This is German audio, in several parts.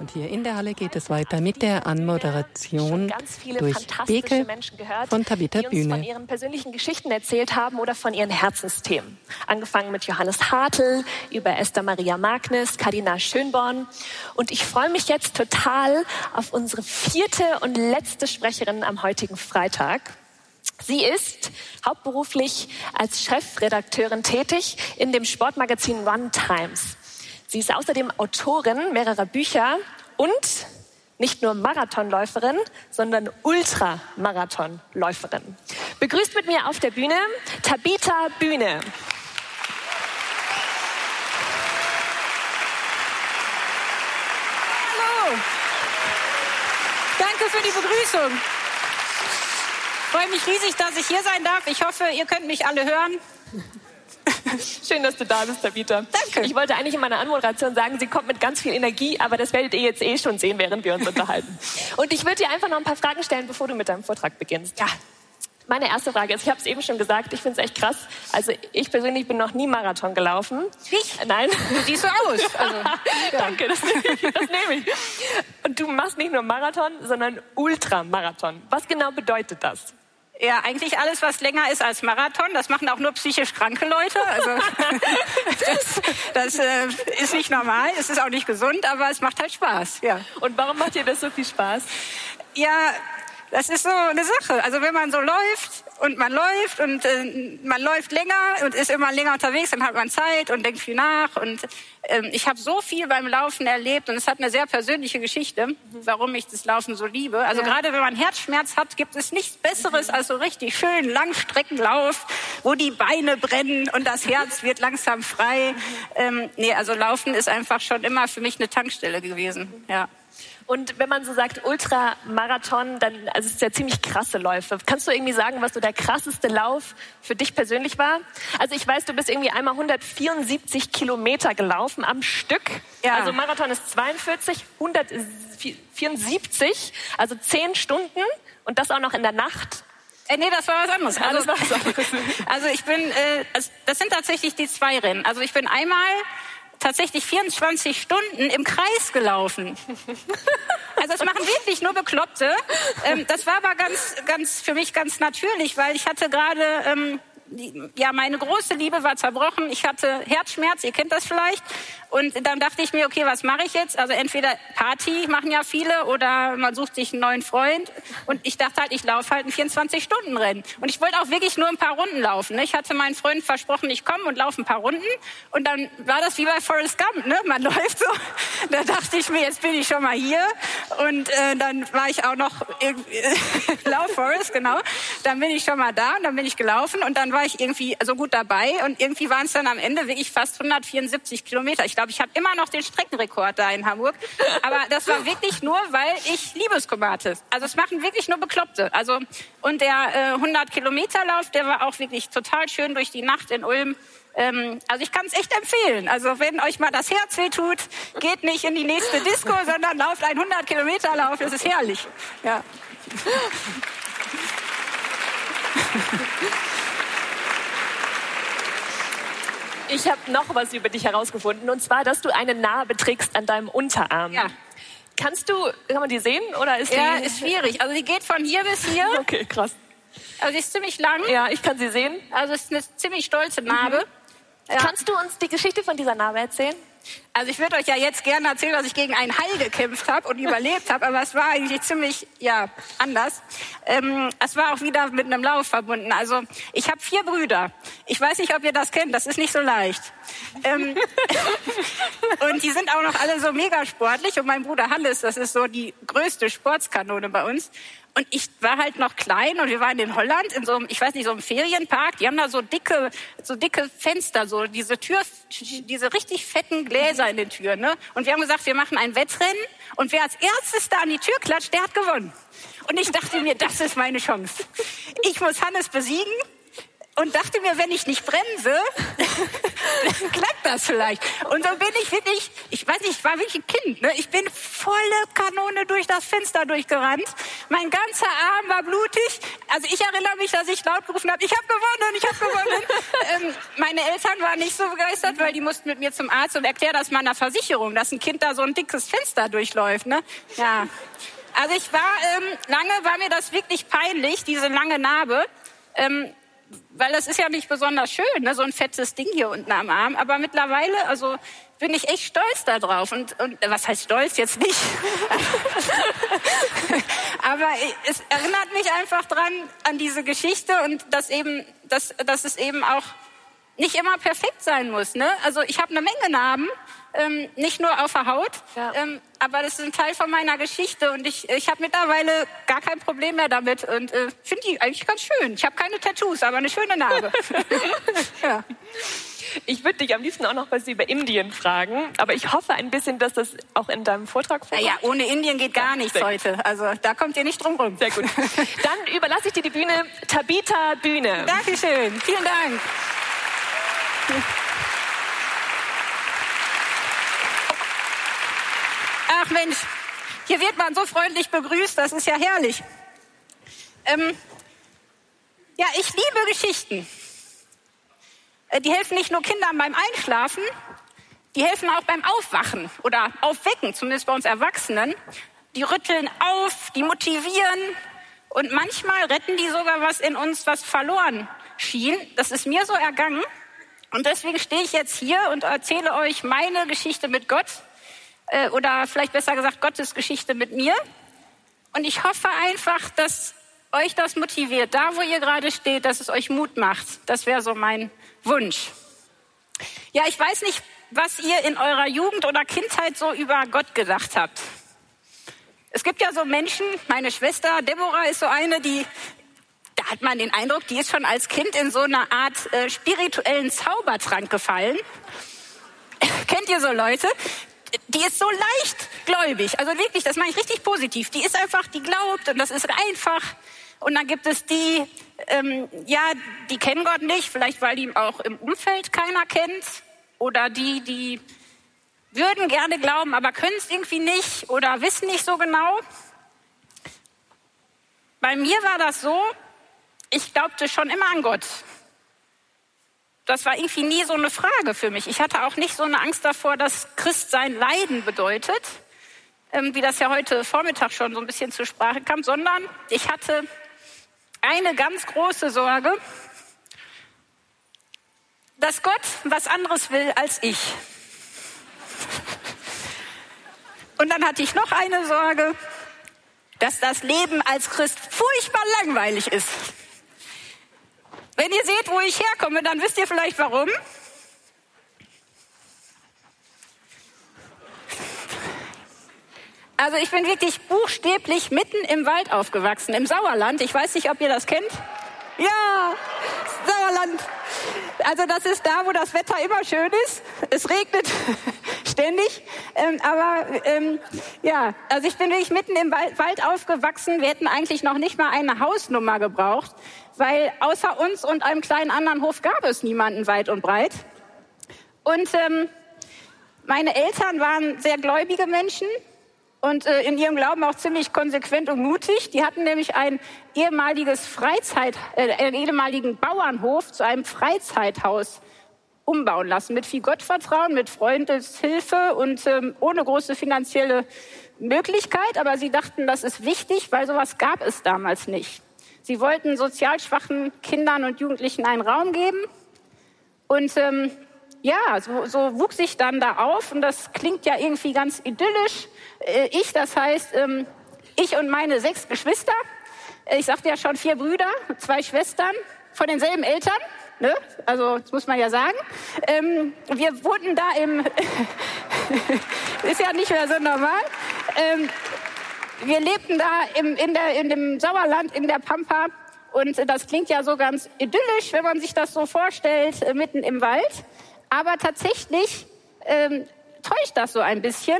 Und hier in der Halle geht es weiter mit der Anmoderation durch Beke gehört, von Tabitha Bühne. von ihren persönlichen Geschichten erzählt haben oder von ihren Herzensthemen. Angefangen mit Johannes Hartl, über Esther Maria Magnis, Kardinal Schönborn. Und ich freue mich jetzt total auf unsere vierte und letzte Sprecherin am heutigen Freitag. Sie ist hauptberuflich als Chefredakteurin tätig in dem Sportmagazin Run Times. Sie ist außerdem Autorin mehrerer Bücher und nicht nur Marathonläuferin, sondern Ultramarathonläuferin. Begrüßt mit mir auf der Bühne Tabitha Bühne. Hallo. Danke für die Begrüßung. Ich freue mich riesig, dass ich hier sein darf. Ich hoffe, ihr könnt mich alle hören. Schön, dass du da bist, Tabitha. Danke. Ich wollte eigentlich in meiner Anmoderation sagen, sie kommt mit ganz viel Energie, aber das werdet ihr jetzt eh schon sehen, während wir uns unterhalten. Und ich würde dir einfach noch ein paar Fragen stellen, bevor du mit deinem Vortrag beginnst. Ja. Meine erste Frage ist, ich habe es eben schon gesagt, ich finde es echt krass. Also ich persönlich bin noch nie Marathon gelaufen. Ich? Nein. Du siehst so aus. Also, Danke, das nehme, ich, das nehme ich. Und du machst nicht nur Marathon, sondern Ultramarathon. Was genau bedeutet das? Ja, eigentlich alles, was länger ist als Marathon. Das machen auch nur psychisch kranke Leute. Also das, das äh, ist nicht normal, es ist auch nicht gesund, aber es macht halt Spaß. Ja. Und warum macht dir das so viel Spaß? Ja, das ist so eine Sache. Also wenn man so läuft und man läuft und äh, man läuft länger und ist immer länger unterwegs, dann hat man Zeit und denkt viel nach. Und ähm, ich habe so viel beim Laufen erlebt und es hat eine sehr persönliche Geschichte, warum ich das Laufen so liebe. Also Ja. gerade wenn man Herzschmerz hat, gibt es nichts Besseres als so richtig schön Langstreckenlauf, wo die Beine brennen und das Herz wird langsam frei. Ähm, nee, also Laufen ist einfach schon immer für mich eine Tankstelle gewesen. Ja. Und wenn man so sagt Ultramarathon, dann also es ist ja ziemlich krasse Läufe. Kannst du irgendwie sagen, was so der krasseste Lauf für dich persönlich war? Also ich weiß, du bist irgendwie einmal 174 Kilometer gelaufen am Stück. Ja. Also Marathon ist 42, 174, also 10 Stunden und das auch noch in der Nacht. Äh, nee, das war was anderes. Anderes. also ich bin, äh, also das sind tatsächlich die zwei Rennen. Also ich bin einmal tatsächlich 24 Stunden im Kreis gelaufen. Also das machen wirklich nur Bekloppte. Ähm, das war aber ganz, ganz für mich ganz natürlich, weil ich hatte gerade ähm, ja, meine große Liebe war zerbrochen. Ich hatte Herzschmerz, ihr kennt das vielleicht. Und dann dachte ich mir, okay, was mache ich jetzt? Also entweder Party machen ja viele oder man sucht sich einen neuen Freund. Und ich dachte halt, ich laufe halt ein 24-Stunden-Rennen. Und ich wollte auch wirklich nur ein paar Runden laufen. Ne? Ich hatte meinen Freunden versprochen, ich komme und laufe ein paar Runden. Und dann war das wie bei Forrest Gump, ne? Man läuft so. Da dachte ich mir, jetzt bin ich schon mal hier. Und äh, dann war ich auch noch irgendwie- Lauf Forest, genau. Dann bin ich schon mal da und dann bin ich gelaufen und dann war ich irgendwie so gut dabei und irgendwie waren es dann am Ende wirklich fast 174 Kilometer. Ich glaube, ich habe immer noch den Streckenrekord da in Hamburg. Aber das war wirklich nur, weil ich Liebeskummer hatte. Also es machen wirklich nur Bekloppte. Also und der äh, 100 Kilometer Lauf, der war auch wirklich total schön durch die Nacht in Ulm. Ähm, also ich kann es echt empfehlen. Also wenn euch mal das Herz wehtut, geht nicht in die nächste Disco, sondern lauft ein 100 Kilometer Lauf. Das ist herrlich. Ja. Ich habe noch was über dich herausgefunden und zwar, dass du eine Narbe trägst an deinem Unterarm. Ja. Kannst du, kann man die sehen oder ist Ja, die? ist schwierig. Also die geht von hier bis hier. Okay, krass. Also die ist ziemlich lang. Ja, ich kann sie sehen. Also es ist eine ziemlich stolze Narbe. Ja. Kannst du uns die Geschichte von dieser Narbe erzählen? Also ich würde euch ja jetzt gerne erzählen, dass ich gegen einen Hai gekämpft habe und überlebt habe, aber es war eigentlich ziemlich ja anders. Ähm, es war auch wieder mit einem Lauf verbunden. Also ich habe vier Brüder. Ich weiß nicht, ob ihr das kennt. Das ist nicht so leicht. Ähm, und die sind auch noch alle so mega sportlich. Und mein Bruder Hannes, das ist so die größte Sportskanone bei uns. Und ich war halt noch klein und wir waren in Holland in so einem, ich weiß nicht, so einem Ferienpark. Die haben da so dicke, so dicke Fenster, so diese Tür, diese richtig fetten Gläser in den Türen. Ne? Und wir haben gesagt, wir machen ein Wettrennen und wer als erstes da an die Tür klatscht, der hat gewonnen. Und ich dachte mir, das ist meine Chance. Ich muss Hannes besiegen und dachte mir, wenn ich nicht bremse, dann klappt das vielleicht. Und so bin ich wirklich, ich weiß nicht, ich war wirklich ein Kind. Ne? Ich bin volle Kanone durch das Fenster durchgerannt. Mein ganzer Arm war blutig. Also ich erinnere mich, dass ich laut gerufen habe, ich habe gewonnen, ich habe gewonnen. ähm, meine Eltern waren nicht so begeistert, weil die mussten mit mir zum Arzt und erklären das meiner Versicherung, dass ein Kind da so ein dickes Fenster durchläuft. Ne? Ja. Also ich war, ähm, lange war mir das wirklich peinlich, diese lange Narbe. Ähm, weil das ist ja nicht besonders schön, ne, so ein fettes Ding hier unten am Arm. Aber mittlerweile, also bin ich echt stolz darauf. Und, und was heißt stolz jetzt nicht? Aber es erinnert mich einfach dran an diese Geschichte und dass eben, dass, dass es eben auch nicht immer perfekt sein muss. Ne? Also ich habe eine Menge Narben, ähm, nicht nur auf der Haut, ja. ähm, aber das ist ein Teil von meiner Geschichte und ich, ich habe mittlerweile gar kein Problem mehr damit und äh, finde die eigentlich ganz schön. Ich habe keine Tattoos, aber eine schöne Narbe. ja. Ich würde dich am liebsten auch noch was über Indien fragen, aber ich hoffe ein bisschen, dass das auch in deinem Vortrag vorkommt. Ja, ohne Indien geht gar nichts Sehr heute. Also da kommt ihr nicht drum rum. Sehr gut. Dann überlasse ich dir die Bühne. Tabita Bühne. Dankeschön. Vielen Dank. Ach Mensch, hier wird man so freundlich begrüßt, das ist ja herrlich. Ähm, ja, ich liebe Geschichten. Äh, die helfen nicht nur Kindern beim Einschlafen, die helfen auch beim Aufwachen oder Aufwecken, zumindest bei uns Erwachsenen. Die rütteln auf, die motivieren und manchmal retten die sogar was in uns, was verloren schien. Das ist mir so ergangen. Und deswegen stehe ich jetzt hier und erzähle euch meine Geschichte mit Gott äh, oder vielleicht besser gesagt Gottes Geschichte mit mir. Und ich hoffe einfach, dass euch das motiviert, da wo ihr gerade steht, dass es euch Mut macht. Das wäre so mein Wunsch. Ja, ich weiß nicht, was ihr in eurer Jugend oder Kindheit so über Gott gedacht habt. Es gibt ja so Menschen, meine Schwester Deborah ist so eine, die, da hat man den Eindruck, die ist schon als Kind in so eine Art äh, spirituellen Zaubertrank gefallen. Kennt ihr so Leute? Die ist so leichtgläubig. Also wirklich, das meine ich richtig positiv. Die ist einfach, die glaubt und das ist einfach. Und dann gibt es die, ähm, ja, die kennen Gott nicht, vielleicht weil die auch im Umfeld keiner kennt. Oder die, die würden gerne glauben, aber können es irgendwie nicht oder wissen nicht so genau. Bei mir war das so, ich glaubte schon immer an Gott das war irgendwie nie so eine Frage für mich. Ich hatte auch nicht so eine Angst davor, dass Christsein Leiden bedeutet, ähm, wie das ja heute Vormittag schon so ein bisschen zur Sprache kam, sondern ich hatte eine ganz große Sorge, dass Gott was anderes will als ich. Und dann hatte ich noch eine Sorge, dass das Leben als Christ furchtbar langweilig ist. Wenn ihr seht, wo ich herkomme, dann wisst ihr vielleicht warum. Also ich bin wirklich buchstäblich mitten im Wald aufgewachsen, im Sauerland. Ich weiß nicht, ob ihr das kennt. Ja, Sauerland. Also das ist da, wo das Wetter immer schön ist. Es regnet ständig. Ähm, aber ähm, ja, also ich bin wirklich mitten im Wald aufgewachsen. Wir hätten eigentlich noch nicht mal eine Hausnummer gebraucht weil außer uns und einem kleinen anderen Hof gab es niemanden weit und breit. Und ähm, meine Eltern waren sehr gläubige Menschen und äh, in ihrem Glauben auch ziemlich konsequent und mutig. Die hatten nämlich ein ehemaliges Freizeit, äh, ehemaligen Bauernhof zu einem Freizeithaus umbauen lassen mit viel Gottvertrauen, mit Freundeshilfe und ähm, ohne große finanzielle Möglichkeit. Aber sie dachten, das ist wichtig, weil sowas gab es damals nicht. Sie wollten sozial schwachen Kindern und Jugendlichen einen Raum geben. Und ähm, ja, so, so wuchs ich dann da auf und das klingt ja irgendwie ganz idyllisch. Äh, ich, das heißt, ähm, ich und meine sechs Geschwister, ich sagte ja schon vier Brüder, zwei Schwestern von denselben Eltern, ne? also das muss man ja sagen. Ähm, wir wohnten da im, ist ja nicht mehr so normal. Ähm, wir lebten da im, in, der, in dem Sauerland, in der Pampa. Und das klingt ja so ganz idyllisch, wenn man sich das so vorstellt, äh, mitten im Wald. Aber tatsächlich ähm, täuscht das so ein bisschen,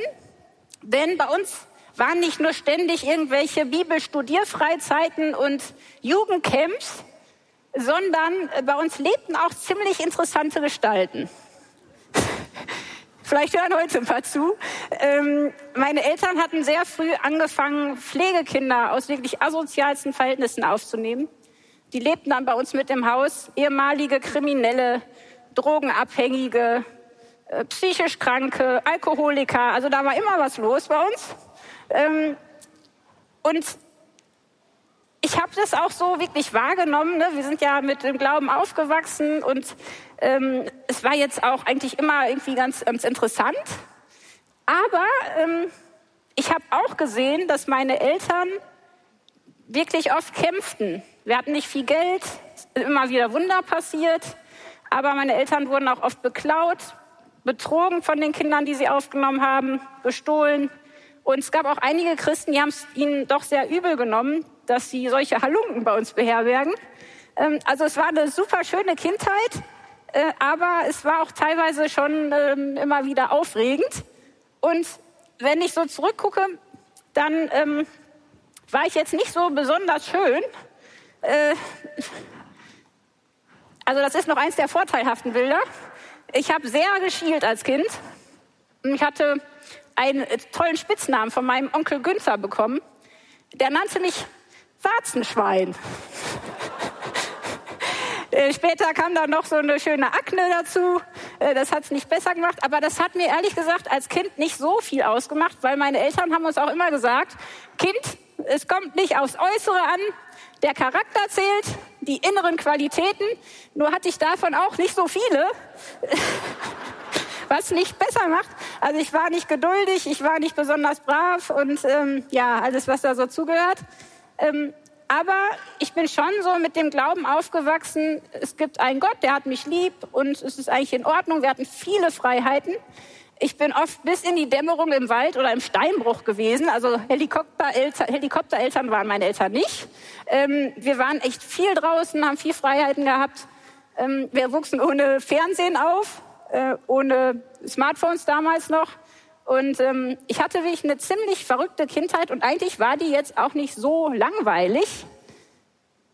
denn bei uns waren nicht nur ständig irgendwelche Bibelstudierfreizeiten und Jugendcamps, sondern äh, bei uns lebten auch ziemlich interessante Gestalten. Vielleicht hören heute ein paar zu. Ähm, meine Eltern hatten sehr früh angefangen, Pflegekinder aus wirklich asozialsten Verhältnissen aufzunehmen. Die lebten dann bei uns mit im Haus, ehemalige Kriminelle, Drogenabhängige, äh, psychisch Kranke, Alkoholiker. Also da war immer was los bei uns. Ähm, und ich habe das auch so wirklich wahrgenommen. Ne? Wir sind ja mit dem Glauben aufgewachsen und ähm, es war jetzt auch eigentlich immer irgendwie ganz, ganz interessant. Aber ähm, ich habe auch gesehen, dass meine Eltern wirklich oft kämpften. Wir hatten nicht viel Geld, immer wieder Wunder passiert, aber meine Eltern wurden auch oft beklaut, betrogen von den Kindern, die sie aufgenommen haben, bestohlen. Und es gab auch einige Christen, die haben es ihnen doch sehr übel genommen, dass sie solche Halunken bei uns beherbergen. Ähm, also es war eine super schöne Kindheit, äh, aber es war auch teilweise schon ähm, immer wieder aufregend. Und wenn ich so zurückgucke, dann ähm, war ich jetzt nicht so besonders schön. Äh, also das ist noch eins der vorteilhaften Bilder. Ich habe sehr geschielt als Kind. Ich hatte einen tollen Spitznamen von meinem Onkel Günther bekommen. Der nannte mich Warzenschwein. Äh, später kam da noch so eine schöne Akne dazu. Äh, das hat es nicht besser gemacht. Aber das hat mir ehrlich gesagt als Kind nicht so viel ausgemacht, weil meine Eltern haben uns auch immer gesagt, Kind, es kommt nicht aufs Äußere an, der Charakter zählt, die inneren Qualitäten. Nur hatte ich davon auch nicht so viele, was nicht besser macht. Also ich war nicht geduldig, ich war nicht besonders brav und ähm, ja, alles, was da so zugehört. Ähm, aber ich bin schon so mit dem Glauben aufgewachsen, es gibt einen Gott, der hat mich lieb und es ist eigentlich in Ordnung. Wir hatten viele Freiheiten. Ich bin oft bis in die Dämmerung im Wald oder im Steinbruch gewesen. Also Helikoptereltern, Helikoptereltern waren meine Eltern nicht. Ähm, wir waren echt viel draußen, haben viel Freiheiten gehabt. Ähm, wir wuchsen ohne Fernsehen auf, äh, ohne Smartphones damals noch. Und ähm, ich hatte wirklich eine ziemlich verrückte Kindheit und eigentlich war die jetzt auch nicht so langweilig.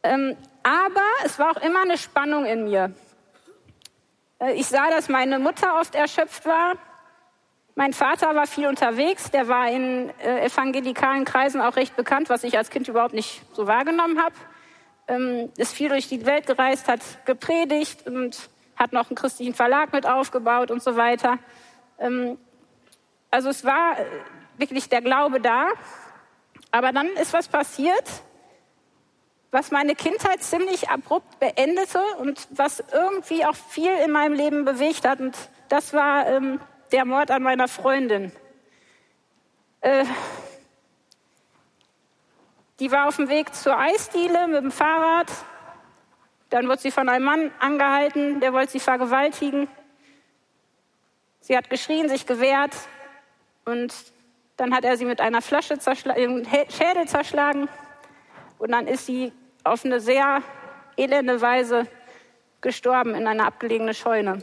Ähm, aber es war auch immer eine Spannung in mir. Äh, ich sah, dass meine Mutter oft erschöpft war. Mein Vater war viel unterwegs, der war in äh, evangelikalen Kreisen auch recht bekannt, was ich als Kind überhaupt nicht so wahrgenommen habe. Ähm, ist viel durch die Welt gereist, hat gepredigt und hat noch einen christlichen Verlag mit aufgebaut und so weiter. Ähm, also es war äh, wirklich der Glaube da. Aber dann ist was passiert, was meine Kindheit ziemlich abrupt beendete und was irgendwie auch viel in meinem Leben bewegt hat. Und das war ähm, der Mord an meiner Freundin. Äh, die war auf dem Weg zur Eisdiele mit dem Fahrrad. Dann wird sie von einem Mann angehalten, der wollte sie vergewaltigen. Sie hat geschrien, sich gewehrt und dann hat er sie mit einer Flasche zerschlagen, Schädel zerschlagen und dann ist sie auf eine sehr elende Weise gestorben in einer abgelegene Scheune.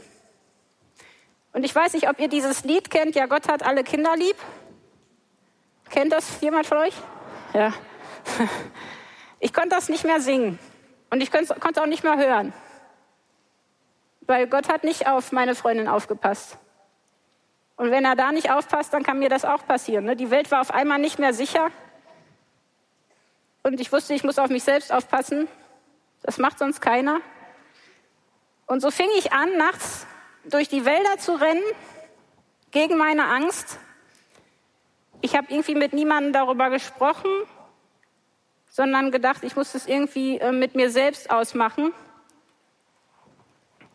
Und ich weiß nicht, ob ihr dieses Lied kennt. Ja, Gott hat alle Kinder lieb. Kennt das jemand von euch? Ja. Ich konnte das nicht mehr singen. Und ich konnte auch nicht mehr hören. Weil Gott hat nicht auf meine Freundin aufgepasst. Und wenn er da nicht aufpasst, dann kann mir das auch passieren. Ne? Die Welt war auf einmal nicht mehr sicher. Und ich wusste, ich muss auf mich selbst aufpassen. Das macht sonst keiner. Und so fing ich an, nachts durch die Wälder zu rennen, gegen meine Angst. Ich habe irgendwie mit niemandem darüber gesprochen, sondern gedacht, ich muss es irgendwie äh, mit mir selbst ausmachen.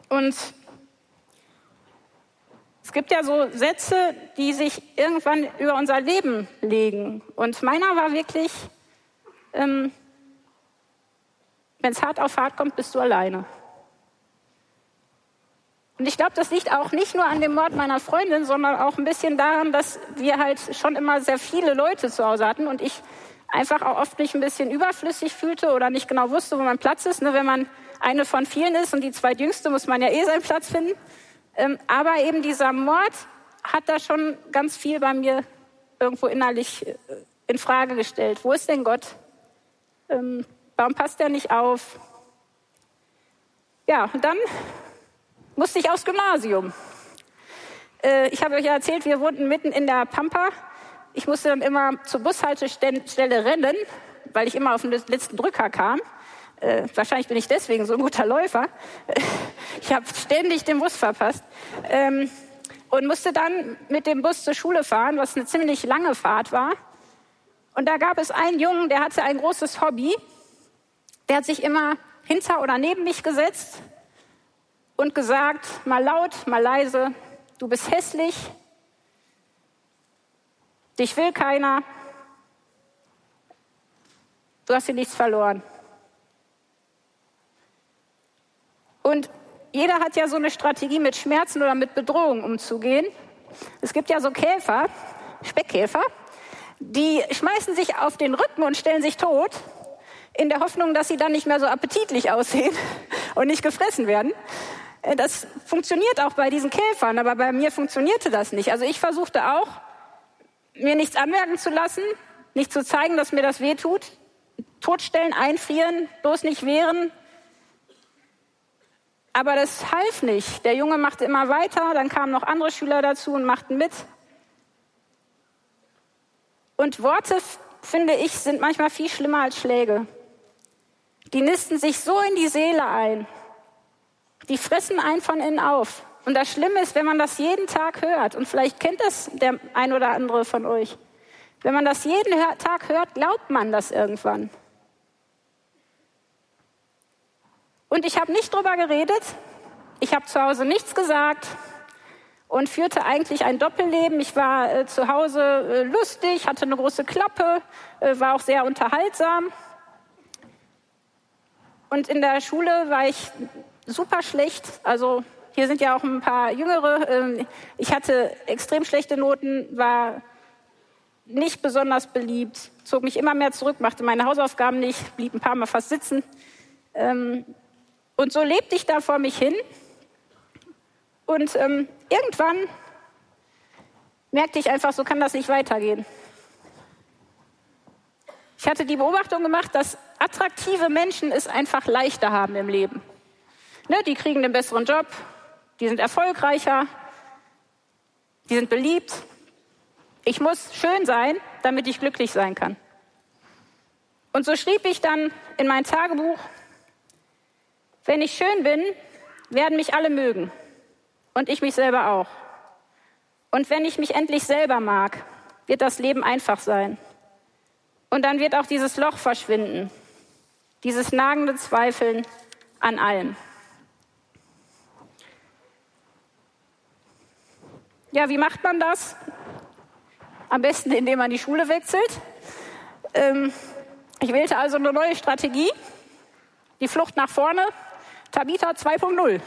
Und es gibt ja so Sätze, die sich irgendwann über unser Leben legen. Und meiner war wirklich, ähm, wenn es hart auf hart kommt, bist du alleine. Und ich glaube, das liegt auch nicht nur an dem Mord meiner Freundin, sondern auch ein bisschen daran, dass wir halt schon immer sehr viele Leute zu Hause hatten und ich einfach auch oft mich ein bisschen überflüssig fühlte oder nicht genau wusste, wo mein Platz ist. Ne, wenn man eine von vielen ist und die zweitjüngste, muss man ja eh seinen Platz finden. Ähm, aber eben dieser Mord hat da schon ganz viel bei mir irgendwo innerlich äh, in Frage gestellt. Wo ist denn Gott? Ähm, warum passt er nicht auf? Ja, und dann musste ich aufs Gymnasium. Äh, ich habe euch ja erzählt, wir wohnten mitten in der Pampa. Ich musste dann immer zur Bushaltestelle rennen, weil ich immer auf den letzten Drücker kam. Äh, wahrscheinlich bin ich deswegen so ein guter Läufer. ich habe ständig den Bus verpasst. Ähm, und musste dann mit dem Bus zur Schule fahren, was eine ziemlich lange Fahrt war. Und da gab es einen Jungen, der hatte ein großes Hobby. Der hat sich immer hinter oder neben mich gesetzt und gesagt, mal laut, mal leise, du bist hässlich, dich will keiner, du hast dir nichts verloren. Und jeder hat ja so eine Strategie, mit Schmerzen oder mit Bedrohungen umzugehen. Es gibt ja so Käfer, Speckkäfer, die schmeißen sich auf den Rücken und stellen sich tot, in der Hoffnung, dass sie dann nicht mehr so appetitlich aussehen und nicht gefressen werden. Äh, das funktioniert auch bei diesen Käfern, aber bei mir funktionierte das nicht. Also ich versuchte auch, mir nichts anmerken zu lassen, nicht zu zeigen, dass mir das weh tut, totstellen, einfrieren, bloß nicht wehren, aber das half nicht. Der Junge machte immer weiter, dann kamen noch andere Schüler dazu und machten mit. Und Worte, finde ich, sind manchmal viel schlimmer als Schläge. Die nisten sich so in die Seele ein. Die fressen einen von innen auf. Und das Schlimme ist, wenn man das jeden Tag hört, und vielleicht kennt das der ein oder andere von euch, wenn man das jeden Tag hört, glaubt man das irgendwann. Und ich habe nicht drüber geredet. Ich habe zu Hause nichts gesagt und führte eigentlich ein Doppelleben. Ich war äh, zu Hause äh, lustig, hatte eine große Klappe, äh, war auch sehr unterhaltsam. Und in der Schule war ich super schlecht. Also hier sind ja auch ein paar Jüngere. Ähm, ich hatte extrem schlechte Noten, war nicht besonders beliebt, zog mich immer mehr zurück, machte meine Hausaufgaben nicht, blieb ein paar Mal fast sitzen. Ähm, und so lebte ich da vor mich hin. Und ähm, irgendwann merkte ich einfach, so kann das nicht weitergehen. Ich hatte die Beobachtung gemacht, dass attraktive Menschen es einfach leichter haben im Leben. Ne, die kriegen einen besseren Job, die sind erfolgreicher, die sind beliebt. Ich muss schön sein, damit ich glücklich sein kann. Und so schrieb ich dann in mein Tagebuch, wenn ich schön bin, werden mich alle mögen. Und ich mich selber auch. Und wenn ich mich endlich selber mag, wird das Leben einfach sein. Und dann wird auch dieses Loch verschwinden. Dieses nagende Zweifeln an allem. Ja, wie macht man das? Am besten, indem man die Schule wechselt. Ähm, ich wählte also eine neue Strategie. Die Flucht nach vorne, Tabita 2.0.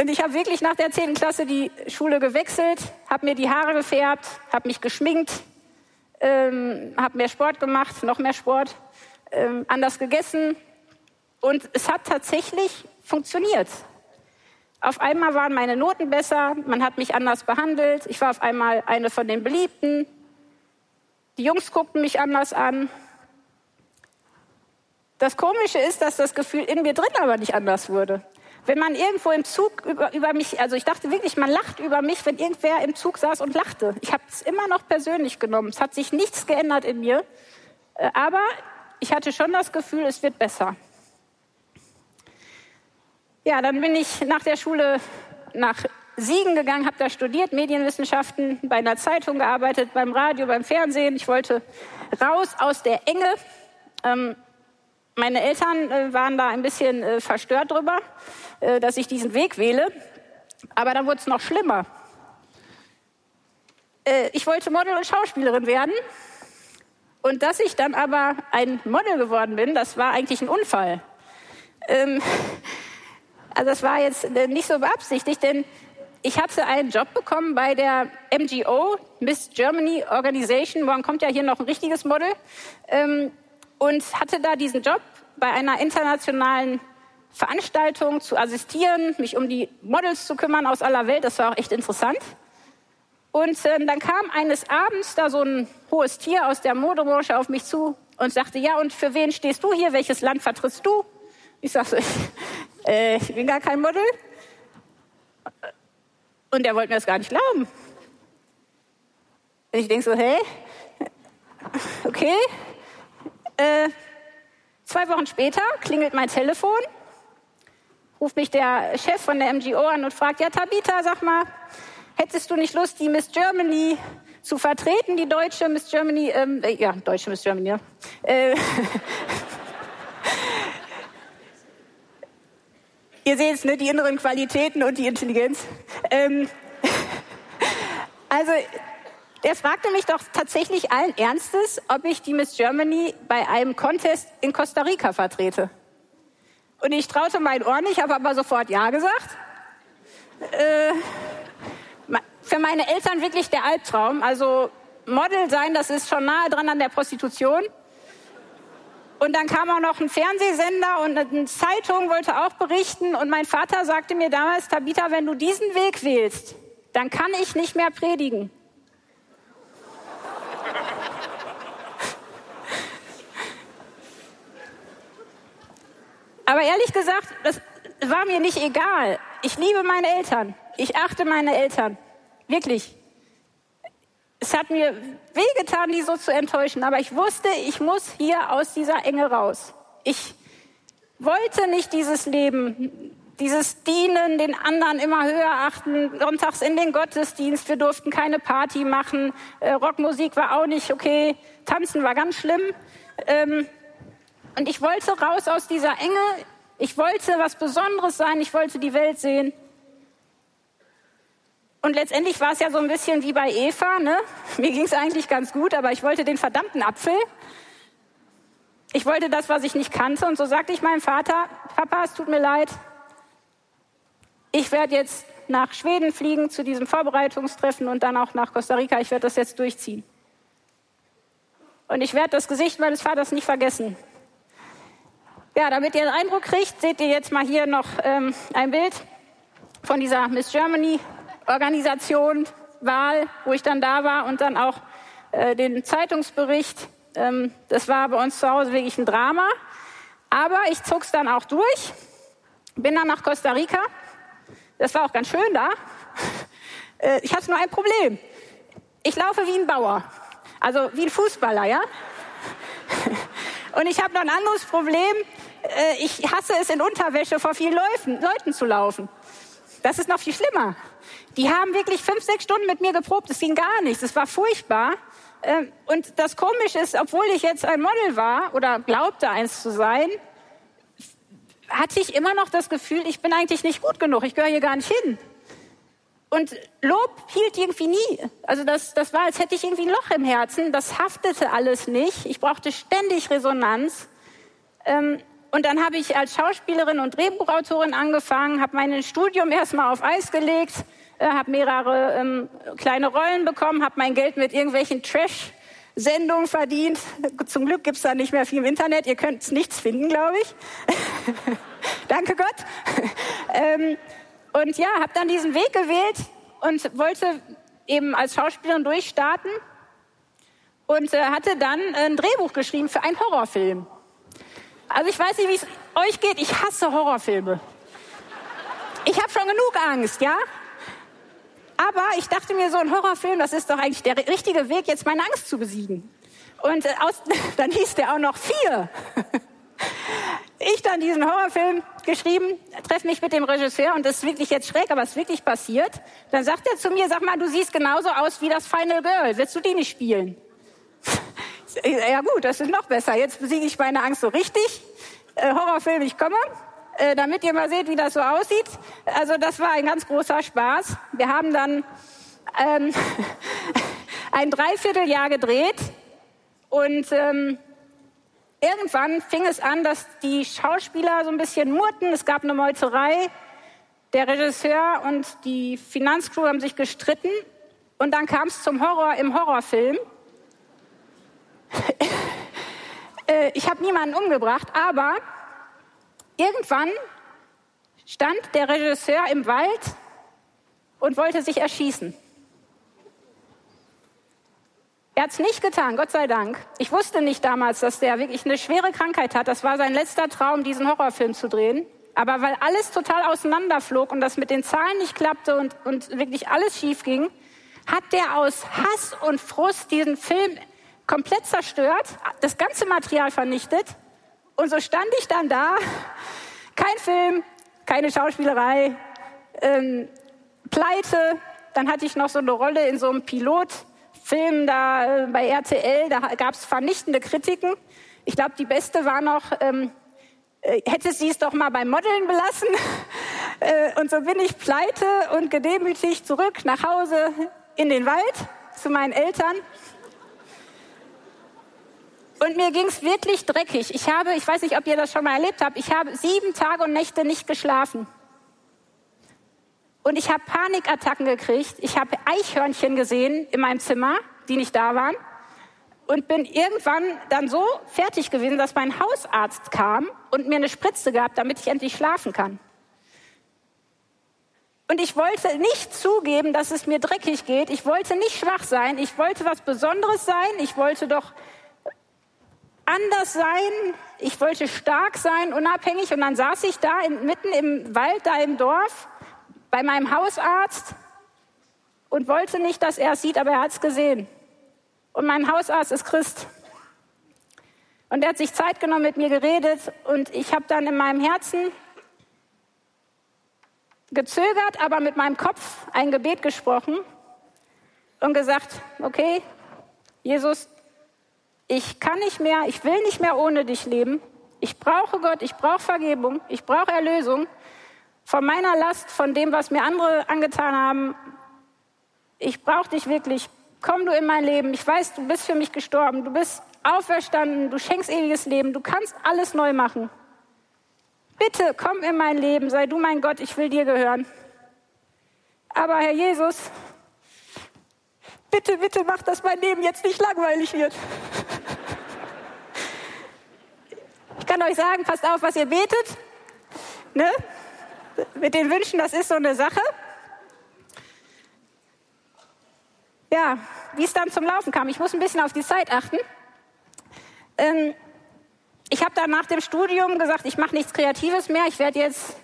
Und ich habe wirklich nach der 10. Klasse die Schule gewechselt, habe mir die Haare gefärbt, habe mich geschminkt, ähm, habe mehr Sport gemacht, noch mehr Sport, ähm, anders gegessen. Und es hat tatsächlich funktioniert. Auf einmal waren meine Noten besser, man hat mich anders behandelt, ich war auf einmal eine von den Beliebten. Die Jungs guckten mich anders an, das Komische ist, dass das Gefühl in mir drin aber nicht anders wurde. Wenn man irgendwo im Zug über, über mich, also ich dachte wirklich, man lacht über mich, wenn irgendwer im Zug saß und lachte. Ich habe es immer noch persönlich genommen. Es hat sich nichts geändert in mir. Äh, aber ich hatte schon das Gefühl, es wird besser. Ja, dann bin ich nach der Schule nach Siegen gegangen, habe da studiert, Medienwissenschaften, bei einer Zeitung gearbeitet, beim Radio, beim Fernsehen. Ich wollte raus aus der Enge. Ähm, meine Eltern äh, waren da ein bisschen äh, verstört drüber, äh, dass ich diesen Weg wähle. Aber dann wurde es noch schlimmer. Äh, ich wollte Model und Schauspielerin werden. Und dass ich dann aber ein Model geworden bin, das war eigentlich ein Unfall. Ähm, also das war jetzt äh, nicht so beabsichtigt, denn ich hatte einen Job bekommen bei der MGO, Miss Germany Organization. Morgen kommt ja hier noch ein richtiges Model. Ähm, und hatte da diesen Job bei einer internationalen Veranstaltung zu assistieren, mich um die Models zu kümmern aus aller Welt. Das war auch echt interessant. Und äh, dann kam eines Abends da so ein hohes Tier aus der Modebranche auf mich zu und sagte, ja, und für wen stehst du hier? Welches Land vertrittst du? Ich sag so, ich, äh, ich bin gar kein Model. Und er wollte mir das gar nicht glauben. Und ich denke so, hey, okay. Äh, zwei Wochen später klingelt mein Telefon, ruft mich der Chef von der MGO an und fragt, ja Tabita, sag mal, hättest du nicht Lust, die Miss Germany zu vertreten, die deutsche Miss Germany, ähm, äh, ja, deutsche Miss Germany, ja. Äh, Ihr seht es, ne, die inneren Qualitäten und die Intelligenz. Ähm, also, der fragte mich doch tatsächlich allen Ernstes, ob ich die Miss Germany bei einem Contest in Costa Rica vertrete. Und ich traute mein Ohr nicht, habe aber sofort Ja gesagt. Äh, für meine Eltern wirklich der Albtraum. Also Model sein, das ist schon nahe dran an der Prostitution. Und dann kam auch noch ein Fernsehsender und eine Zeitung wollte auch berichten. Und mein Vater sagte mir damals, Tabitha, wenn du diesen Weg wählst, dann kann ich nicht mehr predigen. Aber ehrlich gesagt, das war mir nicht egal. Ich liebe meine Eltern. Ich achte meine Eltern. Wirklich. Es hat mir wehgetan, die so zu enttäuschen, aber ich wusste, ich muss hier aus dieser Enge raus. Ich wollte nicht dieses Leben, dieses Dienen, den anderen immer höher achten, sonntags in den Gottesdienst, wir durften keine Party machen, äh, Rockmusik war auch nicht okay, Tanzen war ganz schlimm. Ähm, und ich wollte raus aus dieser Enge, ich wollte was Besonderes sein, ich wollte die Welt sehen. Und letztendlich war es ja so ein bisschen wie bei Eva. Ne? Mir ging es eigentlich ganz gut, aber ich wollte den verdammten Apfel. Ich wollte das, was ich nicht kannte. Und so sagte ich meinem Vater, Papa, es tut mir leid. Ich werde jetzt nach Schweden fliegen zu diesem Vorbereitungstreffen und dann auch nach Costa Rica. Ich werde das jetzt durchziehen. Und ich werde das Gesicht meines Vaters nicht vergessen. Ja, damit ihr einen Eindruck kriegt, seht ihr jetzt mal hier noch ähm, ein Bild von dieser Miss Germany Organisation, Wahl, wo ich dann da war und dann auch äh, den Zeitungsbericht. Ähm, das war bei uns zu Hause wirklich ein Drama. Aber ich zog es dann auch durch, bin dann nach Costa Rica. Das war auch ganz schön da. Äh, ich hatte nur ein Problem. Ich laufe wie ein Bauer, also wie ein Fußballer, ja. Und ich habe noch ein anderes Problem. Äh, ich hasse es, in Unterwäsche vor vielen Leuten, Leuten zu laufen. Das ist noch viel schlimmer. Die haben wirklich fünf, sechs Stunden mit mir geprobt. Es ging gar nichts. Es war furchtbar. Ähm, und das Komische ist, obwohl ich jetzt ein Model war oder glaubte, eins zu sein, hatte ich immer noch das Gefühl, ich bin eigentlich nicht gut genug. Ich gehöre hier gar nicht hin. Und Lob hielt irgendwie nie. Also das, das war, als hätte ich irgendwie ein Loch im Herzen. Das haftete alles nicht. Ich brauchte ständig Resonanz. Ähm, und dann habe ich als Schauspielerin und Drehbuchautorin angefangen, habe mein Studium erstmal auf Eis gelegt, äh, habe mehrere ähm, kleine Rollen bekommen, habe mein Geld mit irgendwelchen Trash-Sendungen verdient. Zum Glück gibt's da nicht mehr viel im Internet. Ihr könnt nichts finden, glaube ich. Danke Gott. ähm, und ja, habe dann diesen Weg gewählt und wollte eben als Schauspielerin durchstarten und äh, hatte dann ein Drehbuch geschrieben für einen Horrorfilm. Also ich weiß nicht, wie es euch geht. Ich hasse Horrorfilme. Ich habe schon genug Angst, ja? Aber ich dachte mir, so ein Horrorfilm, das ist doch eigentlich der richtige Weg, jetzt meine Angst zu besiegen. Und äh, aus, dann hieß der auch noch vier. Ich dann diesen Horrorfilm geschrieben, treffe mich mit dem Regisseur und das ist wirklich jetzt schräg, aber es ist wirklich passiert. Dann sagt er zu mir, sag mal, du siehst genauso aus wie das Final Girl. Willst du die nicht spielen? Ja gut, das ist noch besser. Jetzt besiege ich meine Angst so richtig. Äh, Horrorfilm, ich komme. Äh, damit ihr mal seht, wie das so aussieht. Also das war ein ganz großer Spaß. Wir haben dann ähm, ein Dreivierteljahr gedreht und ähm, irgendwann fing es an, dass die Schauspieler so ein bisschen murrten. Es gab eine Meuterei. Der Regisseur und die Finanzcrew haben sich gestritten. Und dann kam es zum Horror im Horrorfilm. Äh, ich habe niemanden umgebracht, aber irgendwann stand der Regisseur im Wald und wollte sich erschießen. Er hat es nicht getan, Gott sei Dank. Ich wusste nicht damals, dass der wirklich eine schwere Krankheit hat. Das war sein letzter Traum, diesen Horrorfilm zu drehen. Aber weil alles total auseinanderflog und das mit den Zahlen nicht klappte und, und wirklich alles schief ging, hat der aus Hass und Frust diesen Film komplett zerstört, das ganze Material vernichtet. Und so stand ich dann da, kein Film, keine Schauspielerei, ähm, pleite. Dann hatte ich noch so eine Rolle in so einem Pilot Film da äh, bei RTL, da gab es vernichtende Kritiken. Ich glaube, die beste war noch, ähm, äh, hätte sie es doch mal beim Modeln belassen. äh, und so bin ich pleite und gedemütigt zurück nach Hause in den Wald zu meinen Eltern. Und mir ging es wirklich dreckig. Ich habe, ich weiß nicht, ob ihr das schon mal erlebt habt, ich habe sieben Tage und Nächte nicht geschlafen. Und ich habe Panikattacken gekriegt. Ich habe Eichhörnchen gesehen in meinem Zimmer, die nicht da waren. Und bin irgendwann dann so fertig gewesen, dass mein Hausarzt kam und mir eine Spritze gab, damit ich endlich schlafen kann. Und ich wollte nicht zugeben, dass es mir dreckig geht. Ich wollte nicht schwach sein. Ich wollte was Besonderes sein. Ich wollte doch anders sein. Ich wollte stark sein, unabhängig. Und dann saß ich da in, mitten im Wald, da im Dorf bei meinem Hausarzt und wollte nicht, dass er es sieht, aber er hat es gesehen. Und mein Hausarzt ist Christ. Und er hat sich Zeit genommen, mit mir geredet und ich habe dann in meinem Herzen gezögert, aber mit meinem Kopf ein Gebet gesprochen und gesagt, okay, Jesus, ich kann nicht mehr, ich will nicht mehr ohne dich leben. Ich brauche Gott, ich brauche Vergebung, ich brauche Erlösung von meiner Last, von dem, was mir andere angetan haben. Ich brauche dich wirklich. Komm du in mein Leben. Ich weiß, du bist für mich gestorben. Du bist auferstanden. Du schenkst ewiges Leben. Du kannst alles neu machen. Bitte komm in mein Leben. Sei du mein Gott. Ich will dir gehören. Aber Herr Jesus, bitte, bitte mach, dass mein Leben jetzt nicht langweilig wird. Ich kann euch sagen, passt auf, was ihr betet. Ne? mit den Wünschen, das ist so eine Sache. Ja, wie es dann zum Laufen kam. Ich muss ein bisschen auf die Zeit achten. Ähm, ich habe dann nach dem Studium gesagt, ich mache nichts Kreatives mehr. Ich werde jetzt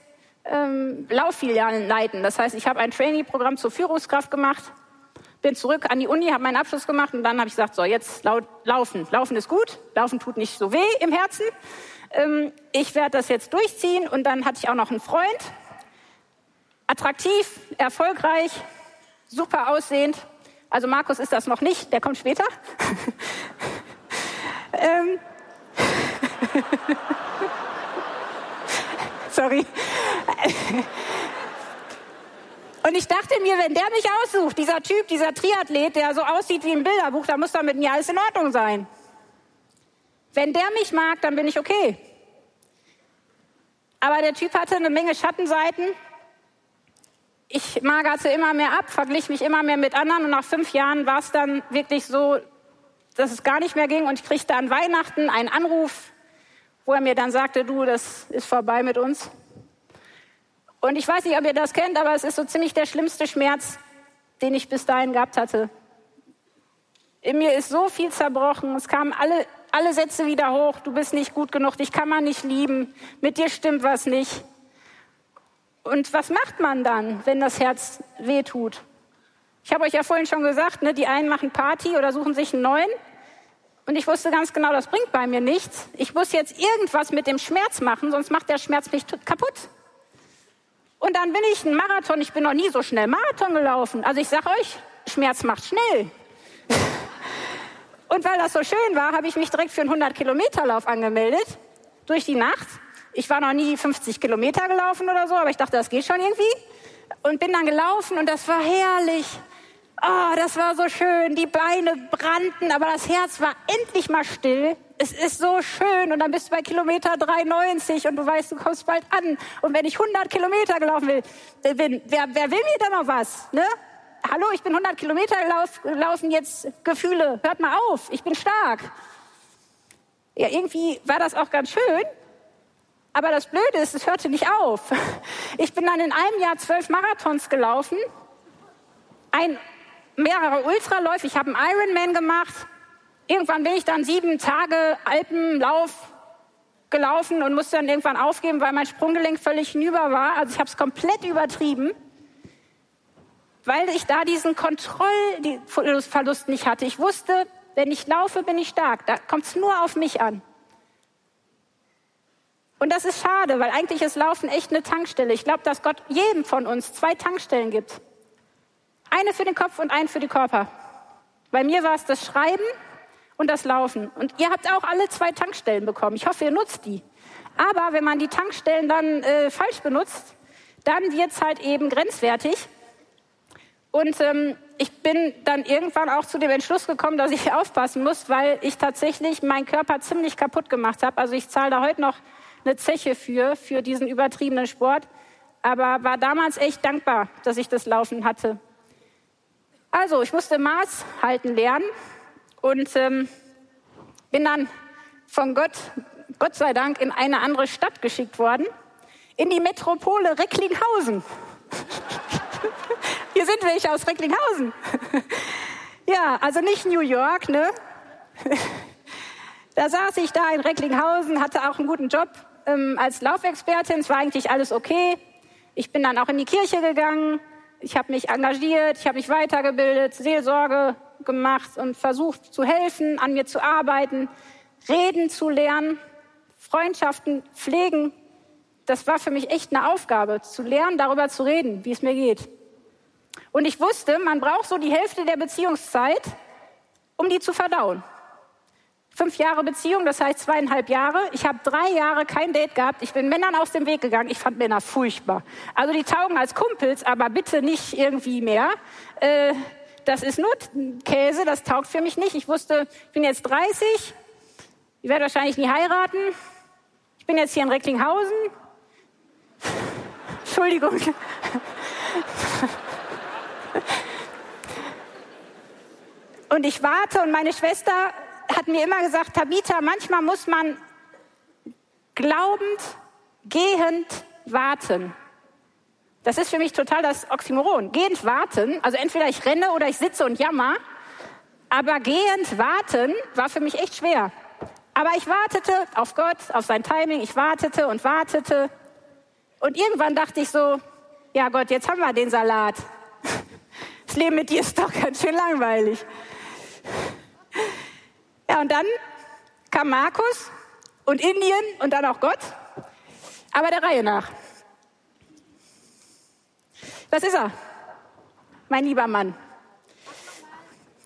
ähm, Lauffilialen leiten. Das heißt, ich habe ein Trainee-Programm zur Führungskraft gemacht, bin zurück an die Uni, habe meinen Abschluss gemacht und dann habe ich gesagt, so jetzt laut, laufen. Laufen ist gut, laufen tut nicht so weh im Herzen. Ähm, ich werde das jetzt durchziehen und dann hatte ich auch noch einen Freund, Attraktiv, erfolgreich, super aussehend. Also Markus ist das noch nicht, der kommt später. ähm. Sorry. Und ich dachte mir, wenn der mich aussucht, dieser Typ, dieser Triathlet, der so aussieht wie ein Bilderbuch, dann muss da mit mir alles in Ordnung sein. Wenn der mich mag, dann bin ich okay. Aber der Typ hatte eine Menge Schattenseiten ich magerte immer mehr ab, verglich mich immer mehr mit anderen und nach fünf Jahren war es dann wirklich so, dass es gar nicht mehr ging und ich kriegte an Weihnachten einen Anruf, wo er mir dann sagte, du, das ist vorbei mit uns. Und ich weiß nicht, ob ihr das kennt, aber es ist so ziemlich der schlimmste Schmerz, den ich bis dahin gehabt hatte. In mir ist so viel zerbrochen, es kamen alle, alle Sätze wieder hoch, du bist nicht gut genug, dich kann man nicht lieben, mit dir stimmt was nicht. Und was macht man dann, wenn das Herz wehtut? Ich habe euch ja vorhin schon gesagt, ne, die einen machen Party oder suchen sich einen neuen. Und ich wusste ganz genau, das bringt bei mir nichts. Ich muss jetzt irgendwas mit dem Schmerz machen, sonst macht der Schmerz mich kaputt. Und dann bin ich ein Marathon. Ich bin noch nie so schnell Marathon gelaufen. Also ich sage euch, Schmerz macht schnell. Und weil das so schön war, habe ich mich direkt für einen 100-Kilometer-Lauf angemeldet. Durch die Nacht. Ich war noch nie 50 Kilometer gelaufen oder so, aber ich dachte, das geht schon irgendwie. Und bin dann gelaufen und das war herrlich. Oh, das war so schön. Die Beine brannten, aber das Herz war endlich mal still. Es ist so schön. Und dann bist du bei Kilometer 3,90 und du weißt, du kommst bald an. Und wenn ich 100 Kilometer gelaufen will, bin, wer, wer will mir da noch was? Ne? Hallo, ich bin 100 Kilometer gelaufen, jetzt Gefühle, hört mal auf, ich bin stark. Ja, irgendwie war das auch ganz schön, aber das Blöde ist, es hörte nicht auf. Ich bin dann in einem Jahr zwölf Marathons gelaufen. Ein mehrere Ultraläufe. Ich habe einen Ironman gemacht. Irgendwann bin ich dann sieben Tage Alpenlauf gelaufen und musste dann irgendwann aufgeben, weil mein Sprunggelenk völlig hinüber war. Also ich habe es komplett übertrieben, weil ich da diesen Kontrollverlust nicht hatte. Ich wusste, wenn ich laufe, bin ich stark. Da kommt es nur auf mich an. Und das ist schade, weil eigentlich ist Laufen echt eine Tankstelle. Ich glaube, dass Gott jedem von uns zwei Tankstellen gibt. Eine für den Kopf und eine für den Körper. Bei mir war es das Schreiben und das Laufen. Und ihr habt auch alle zwei Tankstellen bekommen. Ich hoffe, ihr nutzt die. Aber wenn man die Tankstellen dann äh, falsch benutzt, dann wird es halt eben grenzwertig. Und ähm, ich bin dann irgendwann auch zu dem Entschluss gekommen, dass ich aufpassen muss, weil ich tatsächlich meinen Körper ziemlich kaputt gemacht habe. Also ich zahle da heute noch eine Zeche für, für diesen übertriebenen Sport. Aber war damals echt dankbar, dass ich das Laufen hatte. Also, ich musste Maß halten lernen und ähm, bin dann von Gott, Gott sei Dank, in eine andere Stadt geschickt worden, in die Metropole Recklinghausen. Hier sind welche aus Recklinghausen. ja, also nicht New York, ne? da saß ich da in Recklinghausen, hatte auch einen guten Job ähm, als Laufexpertin. Es war eigentlich alles okay. Ich bin dann auch in die Kirche gegangen. Ich habe mich engagiert, ich habe mich weitergebildet, Seelsorge gemacht und versucht zu helfen, an mir zu arbeiten, reden zu lernen, Freundschaften pflegen. Das war für mich echt eine Aufgabe, zu lernen, darüber zu reden, wie es mir geht. Und ich wusste, man braucht so die Hälfte der Beziehungszeit, um die zu verdauen. Fünf Jahre Beziehung, das heißt zweieinhalb Jahre. Ich habe drei Jahre kein Date gehabt. Ich bin Männern aus dem Weg gegangen. Ich fand Männer furchtbar. Also die taugen als Kumpels, aber bitte nicht irgendwie mehr. Äh, das ist nur Käse, das taugt für mich nicht. Ich wusste, ich bin jetzt 30, ich werde wahrscheinlich nie heiraten. Ich bin jetzt hier in Recklinghausen. Entschuldigung. Und ich warte und meine Schwester hat mir immer gesagt, Tabitha, manchmal muss man glaubend, gehend warten. Das ist für mich total das Oxymoron. Gehend warten, also entweder ich renne oder ich sitze und jammer, aber gehend warten war für mich echt schwer. Aber ich wartete auf Gott, auf sein Timing, ich wartete und wartete. Und irgendwann dachte ich so, ja Gott, jetzt haben wir den Salat. Das Leben mit dir ist doch ganz schön langweilig. Ja, und dann kam Markus und Indien und dann auch Gott, aber der Reihe nach. Was ist er? Mein lieber Mann.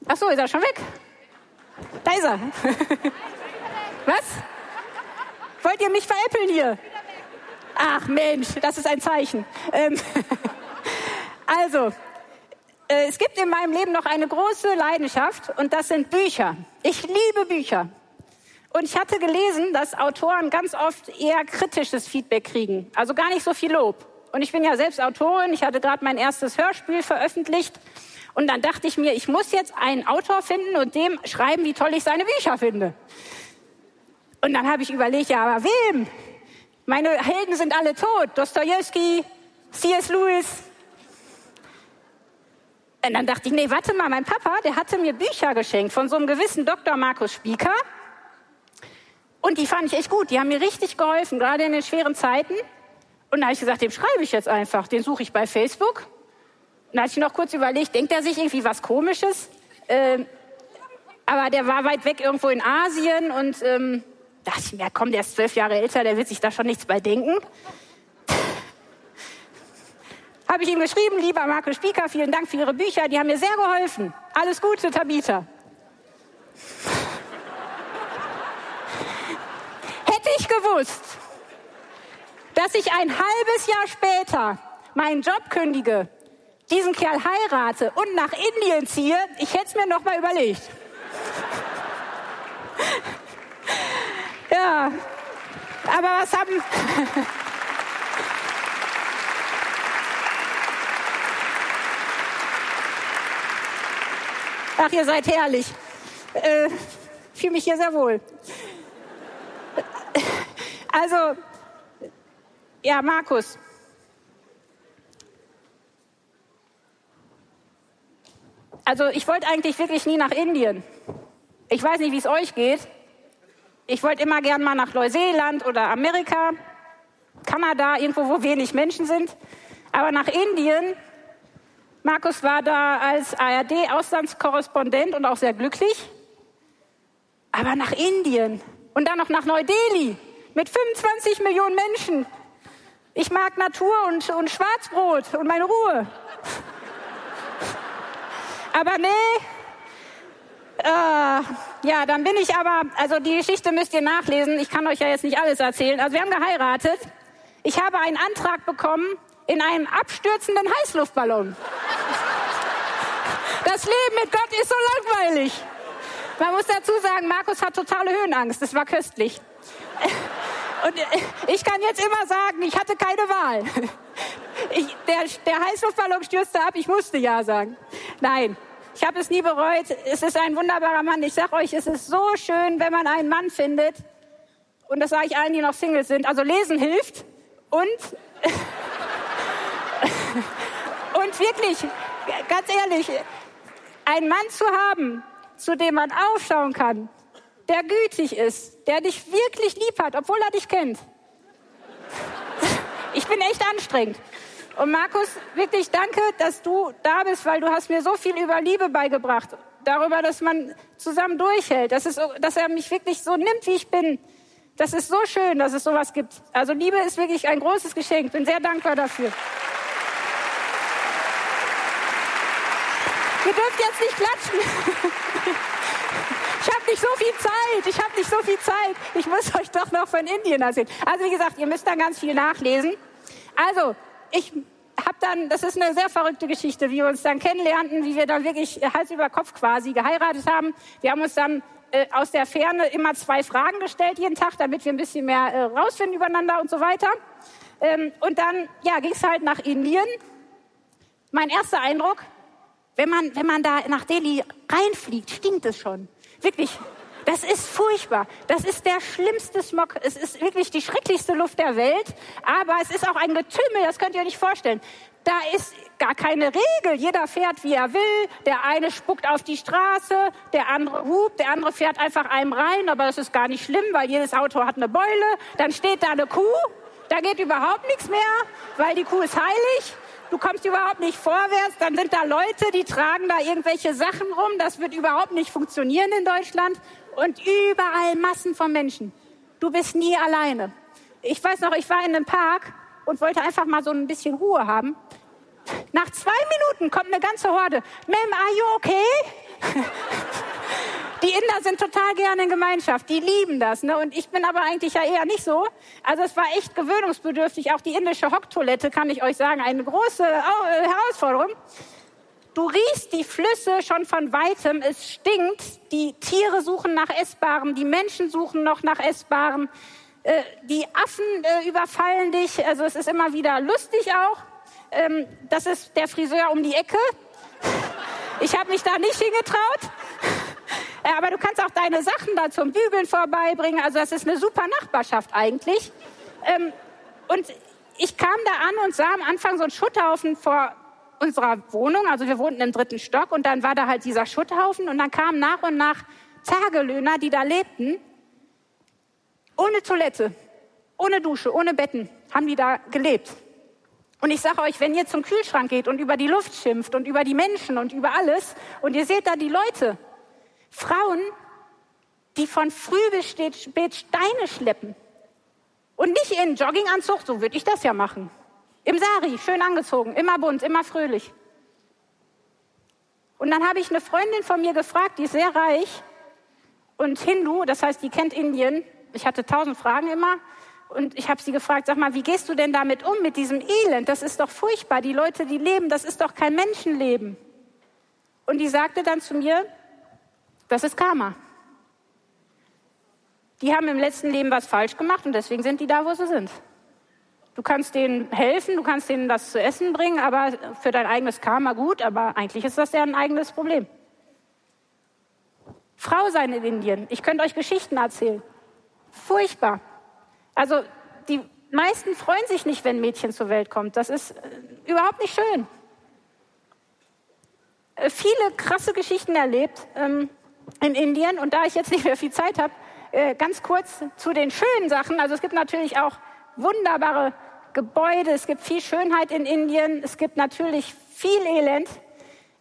Ach so, ist er schon weg? Da ist er. Was? Wollt ihr mich veräppeln hier? Ach Mensch, das ist ein Zeichen. Ähm, also, äh, es gibt in meinem Leben noch eine große Leidenschaft und das sind Bücher. Ich liebe Bücher. Und ich hatte gelesen, dass Autoren ganz oft eher kritisches Feedback kriegen, also gar nicht so viel Lob. Und ich bin ja selbst Autorin, ich hatte gerade mein erstes Hörspiel veröffentlicht und dann dachte ich mir, ich muss jetzt einen Autor finden und dem schreiben, wie toll ich seine Bücher finde. Und dann habe ich überlegt, ja, aber wem? Meine Helden sind alle tot. Dostoevsky, C.S. Lewis, und dann dachte ich, nee, warte mal, mein Papa, der hatte mir Bücher geschenkt von so einem gewissen Dr. Markus Spieker. Und die fand ich echt gut. Die haben mir richtig geholfen, gerade in den schweren Zeiten. Und da habe ich gesagt, dem schreibe ich jetzt einfach. Den suche ich bei Facebook. Und da hatte ich noch kurz überlegt, denkt er sich irgendwie was Komisches? Ähm, aber der war weit weg irgendwo in Asien und ähm, dachte ich mir, komm, der ist zwölf Jahre älter, der wird sich da schon nichts bei denken habe ich ihm geschrieben, lieber Markus Spieker, vielen Dank für Ihre Bücher, die haben mir sehr geholfen. Alles Gute, Tabitha. Hätte ich gewusst, dass ich ein halbes Jahr später meinen Job kündige, diesen Kerl heirate und nach Indien ziehe, ich hätte es mir noch mal überlegt. ja, aber was haben... Ach, ihr seid herrlich. Äh, fühle mich hier sehr wohl. Also, ja, Markus. Also ich wollte eigentlich wirklich nie nach Indien. Ich weiß nicht, wie es euch geht. Ich wollte immer gern mal nach Neuseeland oder Amerika, Kanada, irgendwo, wo wenig Menschen sind. Aber nach Indien, Markus war da als ARD-Auslandskorrespondent und auch sehr glücklich. Aber nach Indien und dann noch nach Neu-Delhi mit 25 Millionen Menschen. Ich mag Natur und, und Schwarzbrot und meine Ruhe. Aber nee, äh, ja, dann bin ich aber, also die Geschichte müsst ihr nachlesen. Ich kann euch ja jetzt nicht alles erzählen. Also wir haben geheiratet. Ich habe einen Antrag bekommen in einem abstürzenden Heißluftballon. Das Leben mit Gott ist so langweilig. Man muss dazu sagen, Markus hat totale Höhenangst. Das war köstlich. Und ich kann jetzt immer sagen, ich hatte keine Wahl. Ich, der, der Heißluftballon stürzte ab, ich musste ja sagen. Nein, ich habe es nie bereut. Es ist ein wunderbarer Mann. Ich sage euch, es ist so schön, wenn man einen Mann findet. Und das sage ich allen, die noch Singles sind. Also lesen hilft. Und, und wirklich, ganz ehrlich, einen Mann zu haben, zu dem man aufschauen kann, der gütig ist, der dich wirklich lieb hat, obwohl er dich kennt. Ich bin echt anstrengend. Und Markus, wirklich danke, dass du da bist, weil du hast mir so viel über Liebe beigebracht. Darüber, dass man zusammen durchhält, dass, es, dass er mich wirklich so nimmt, wie ich bin. Das ist so schön, dass es sowas gibt. Also Liebe ist wirklich ein großes Geschenk. Bin sehr dankbar dafür. Ihr dürft jetzt nicht klatschen. Ich habe nicht so viel Zeit. Ich habe nicht so viel Zeit. Ich muss euch doch noch von Indien erzählen. Also wie gesagt, ihr müsst da ganz viel nachlesen. Also ich habe dann, das ist eine sehr verrückte Geschichte, wie wir uns dann kennenlernten, wie wir dann wirklich Hals über Kopf quasi geheiratet haben. Wir haben uns dann äh, aus der Ferne immer zwei Fragen gestellt jeden Tag, damit wir ein bisschen mehr äh, rausfinden übereinander und so weiter. Ähm, und dann ja, ging es halt nach Indien. Mein erster Eindruck, wenn man, wenn man da nach Delhi reinfliegt, stinkt es schon. Wirklich. Das ist furchtbar. Das ist der schlimmste Smog. Es ist wirklich die schrecklichste Luft der Welt. Aber es ist auch ein Getümmel, das könnt ihr euch nicht vorstellen. Da ist gar keine Regel. Jeder fährt, wie er will. Der eine spuckt auf die Straße, der andere hupt, der andere fährt einfach einem rein. Aber das ist gar nicht schlimm, weil jedes Auto hat eine Beule. Dann steht da eine Kuh. Da geht überhaupt nichts mehr, weil die Kuh ist heilig du kommst überhaupt nicht vorwärts, dann sind da Leute, die tragen da irgendwelche Sachen rum, das wird überhaupt nicht funktionieren in Deutschland und überall Massen von Menschen. Du bist nie alleine. Ich weiß noch, ich war in einem Park und wollte einfach mal so ein bisschen Ruhe haben. Nach zwei Minuten kommt eine ganze Horde. Ma'am, are you okay? Die Inder sind total gerne in Gemeinschaft, die lieben das. Ne? Und ich bin aber eigentlich ja eher nicht so. Also es war echt gewöhnungsbedürftig. Auch die indische Hocktoilette, kann ich euch sagen, eine große äh, Herausforderung. Du riechst die Flüsse schon von weitem, es stinkt, die Tiere suchen nach Essbarem, die Menschen suchen noch nach Essbarem, äh, die Affen äh, überfallen dich, also es ist immer wieder lustig auch. Ähm, das ist der Friseur um die Ecke. Ich habe mich da nicht hingetraut. Äh, aber du kannst auch deine Sachen da zum Bügeln vorbeibringen. Also das ist eine super Nachbarschaft eigentlich. Ähm, und ich kam da an und sah am Anfang so einen Schutthaufen vor unserer Wohnung. Also wir wohnten im dritten Stock und dann war da halt dieser Schutthaufen und dann kamen nach und nach Tagelöhner, die da lebten, ohne Toilette, ohne Dusche, ohne Betten, haben die da gelebt. Und ich sage euch, wenn ihr zum Kühlschrank geht und über die Luft schimpft und über die Menschen und über alles und ihr seht da die Leute, Frauen, die von früh bis spät Steine schleppen. Und nicht in Jogginganzug, so würde ich das ja machen. Im Sari, schön angezogen, immer bunt, immer fröhlich. Und dann habe ich eine Freundin von mir gefragt, die ist sehr reich und Hindu, das heißt, die kennt Indien. Ich hatte tausend Fragen immer. Und ich habe sie gefragt, sag mal, wie gehst du denn damit um, mit diesem Elend? Das ist doch furchtbar. Die Leute, die leben, das ist doch kein Menschenleben. Und die sagte dann zu mir, das ist Karma. Die haben im letzten Leben was falsch gemacht und deswegen sind die da, wo sie sind. Du kannst denen helfen, du kannst denen das zu essen bringen, aber für dein eigenes Karma gut, aber eigentlich ist das ein eigenes Problem. Frau sein in Indien. Ich könnte euch Geschichten erzählen. Furchtbar. Also die meisten freuen sich nicht, wenn ein Mädchen zur Welt kommt. Das ist äh, überhaupt nicht schön. äh, viele krasse Geschichten erlebt ähm, in Indien. Und da ich jetzt nicht mehr viel Zeit habe, äh, ganz kurz zu den schönen Sachen. Also es gibt natürlich auch wunderbare Gebäude, es gibt viel Schönheit in Indien, es gibt natürlich viel Elend.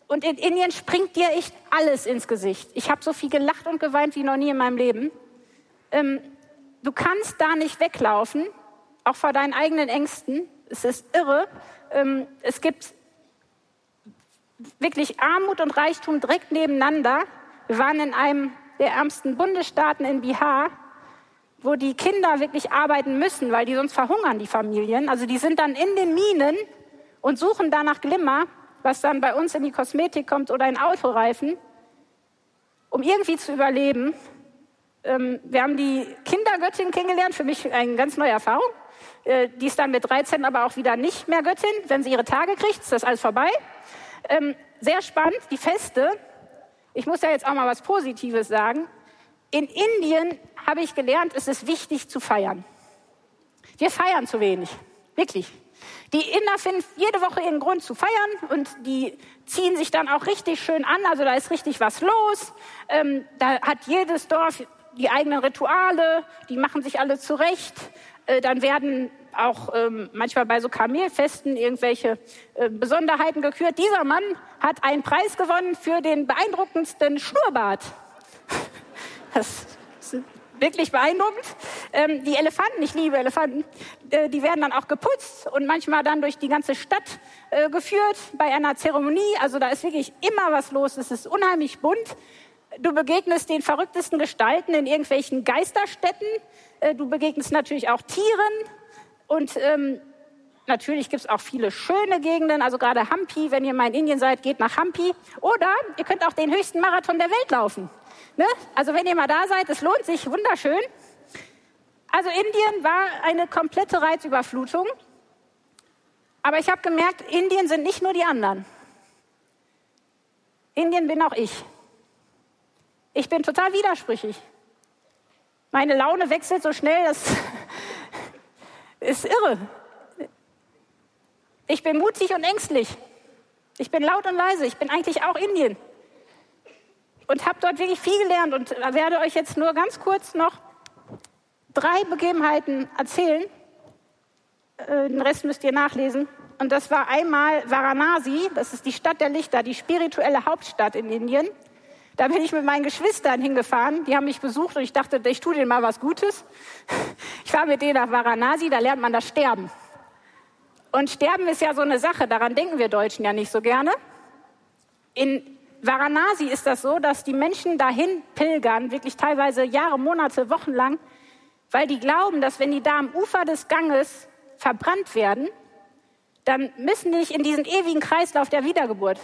Und in Indien springt dir echt alles ins Gesicht. Ich habe so viel gelacht und geweint wie noch nie in meinem Leben. Ähm, du kannst da nicht weglaufen, auch vor deinen eigenen Ängsten. Es ist irre. Ähm, es gibt wirklich Armut und Reichtum direkt nebeneinander. Wir waren in einem der ärmsten Bundesstaaten in Bihar, wo die Kinder wirklich arbeiten müssen, weil die sonst verhungern, die Familien. Also die sind dann in den Minen und suchen danach Glimmer, was dann bei uns in die Kosmetik kommt oder in Autoreifen, um irgendwie zu überleben. Ähm, wir haben die Kindergöttin kennengelernt, für mich eine ganz neue Erfahrung. Äh, die ist dann mit 13 aber auch wieder nicht mehr Göttin. Wenn sie ihre Tage kriegt, ist das alles vorbei. Ähm, sehr spannend, die Feste. Ich muss ja jetzt auch mal was Positives sagen. In Indien habe ich gelernt, es ist wichtig zu feiern. Wir feiern zu wenig. Wirklich. Die Inder finden jede Woche ihren Grund zu feiern und die ziehen sich dann auch richtig schön an. Also da ist richtig was los. Ähm, da hat jedes Dorf die eigenen Rituale, die machen sich alle zurecht. Äh, dann werden auch ähm, manchmal bei so Kamelfesten irgendwelche äh, Besonderheiten gekürt. Dieser Mann hat einen Preis gewonnen für den beeindruckendsten Schnurrbart. Das ist wirklich beeindruckend. Ähm, die Elefanten, ich liebe Elefanten, äh, die werden dann auch geputzt und manchmal dann durch die ganze Stadt äh, geführt bei einer Zeremonie. Also da ist wirklich immer was los. Es ist unheimlich bunt. Du begegnest den verrücktesten Gestalten in irgendwelchen Geisterstätten. Äh, du begegnest natürlich auch Tieren. Und ähm, natürlich gibt es auch viele schöne Gegenden, also gerade Hampi, wenn ihr mal in Indien seid, geht nach Hampi. Oder ihr könnt auch den höchsten Marathon der Welt laufen. Ne? Also wenn ihr mal da seid, es lohnt sich, wunderschön. Also Indien war eine komplette Reizüberflutung. Aber ich habe gemerkt, Indien sind nicht nur die anderen. Indien bin auch ich. Ich bin total widersprüchlich. Meine Laune wechselt so schnell, das ist irre. Ich bin mutig und ängstlich. Ich bin laut und leise. Ich bin eigentlich auch Indien. Und habe dort wirklich viel gelernt und werde euch jetzt nur ganz kurz noch drei Begebenheiten erzählen. Äh, den Rest müsst ihr nachlesen. Und das war einmal Varanasi, das ist die Stadt der Lichter, die spirituelle Hauptstadt in Indien. Da bin ich mit meinen Geschwistern hingefahren, die haben mich besucht und ich dachte, ich tue denen mal was Gutes. Ich war mit denen nach Varanasi, da lernt man das Sterben. Und Sterben ist ja so eine Sache, daran denken wir Deutschen ja nicht so gerne. In Varanasi ist das so, dass die Menschen dahin pilgern, wirklich teilweise Jahre, Monate, Wochen lang, weil die glauben, dass wenn die da am Ufer des Ganges verbrannt werden, dann müssen die nicht in diesen ewigen Kreislauf der Wiedergeburt.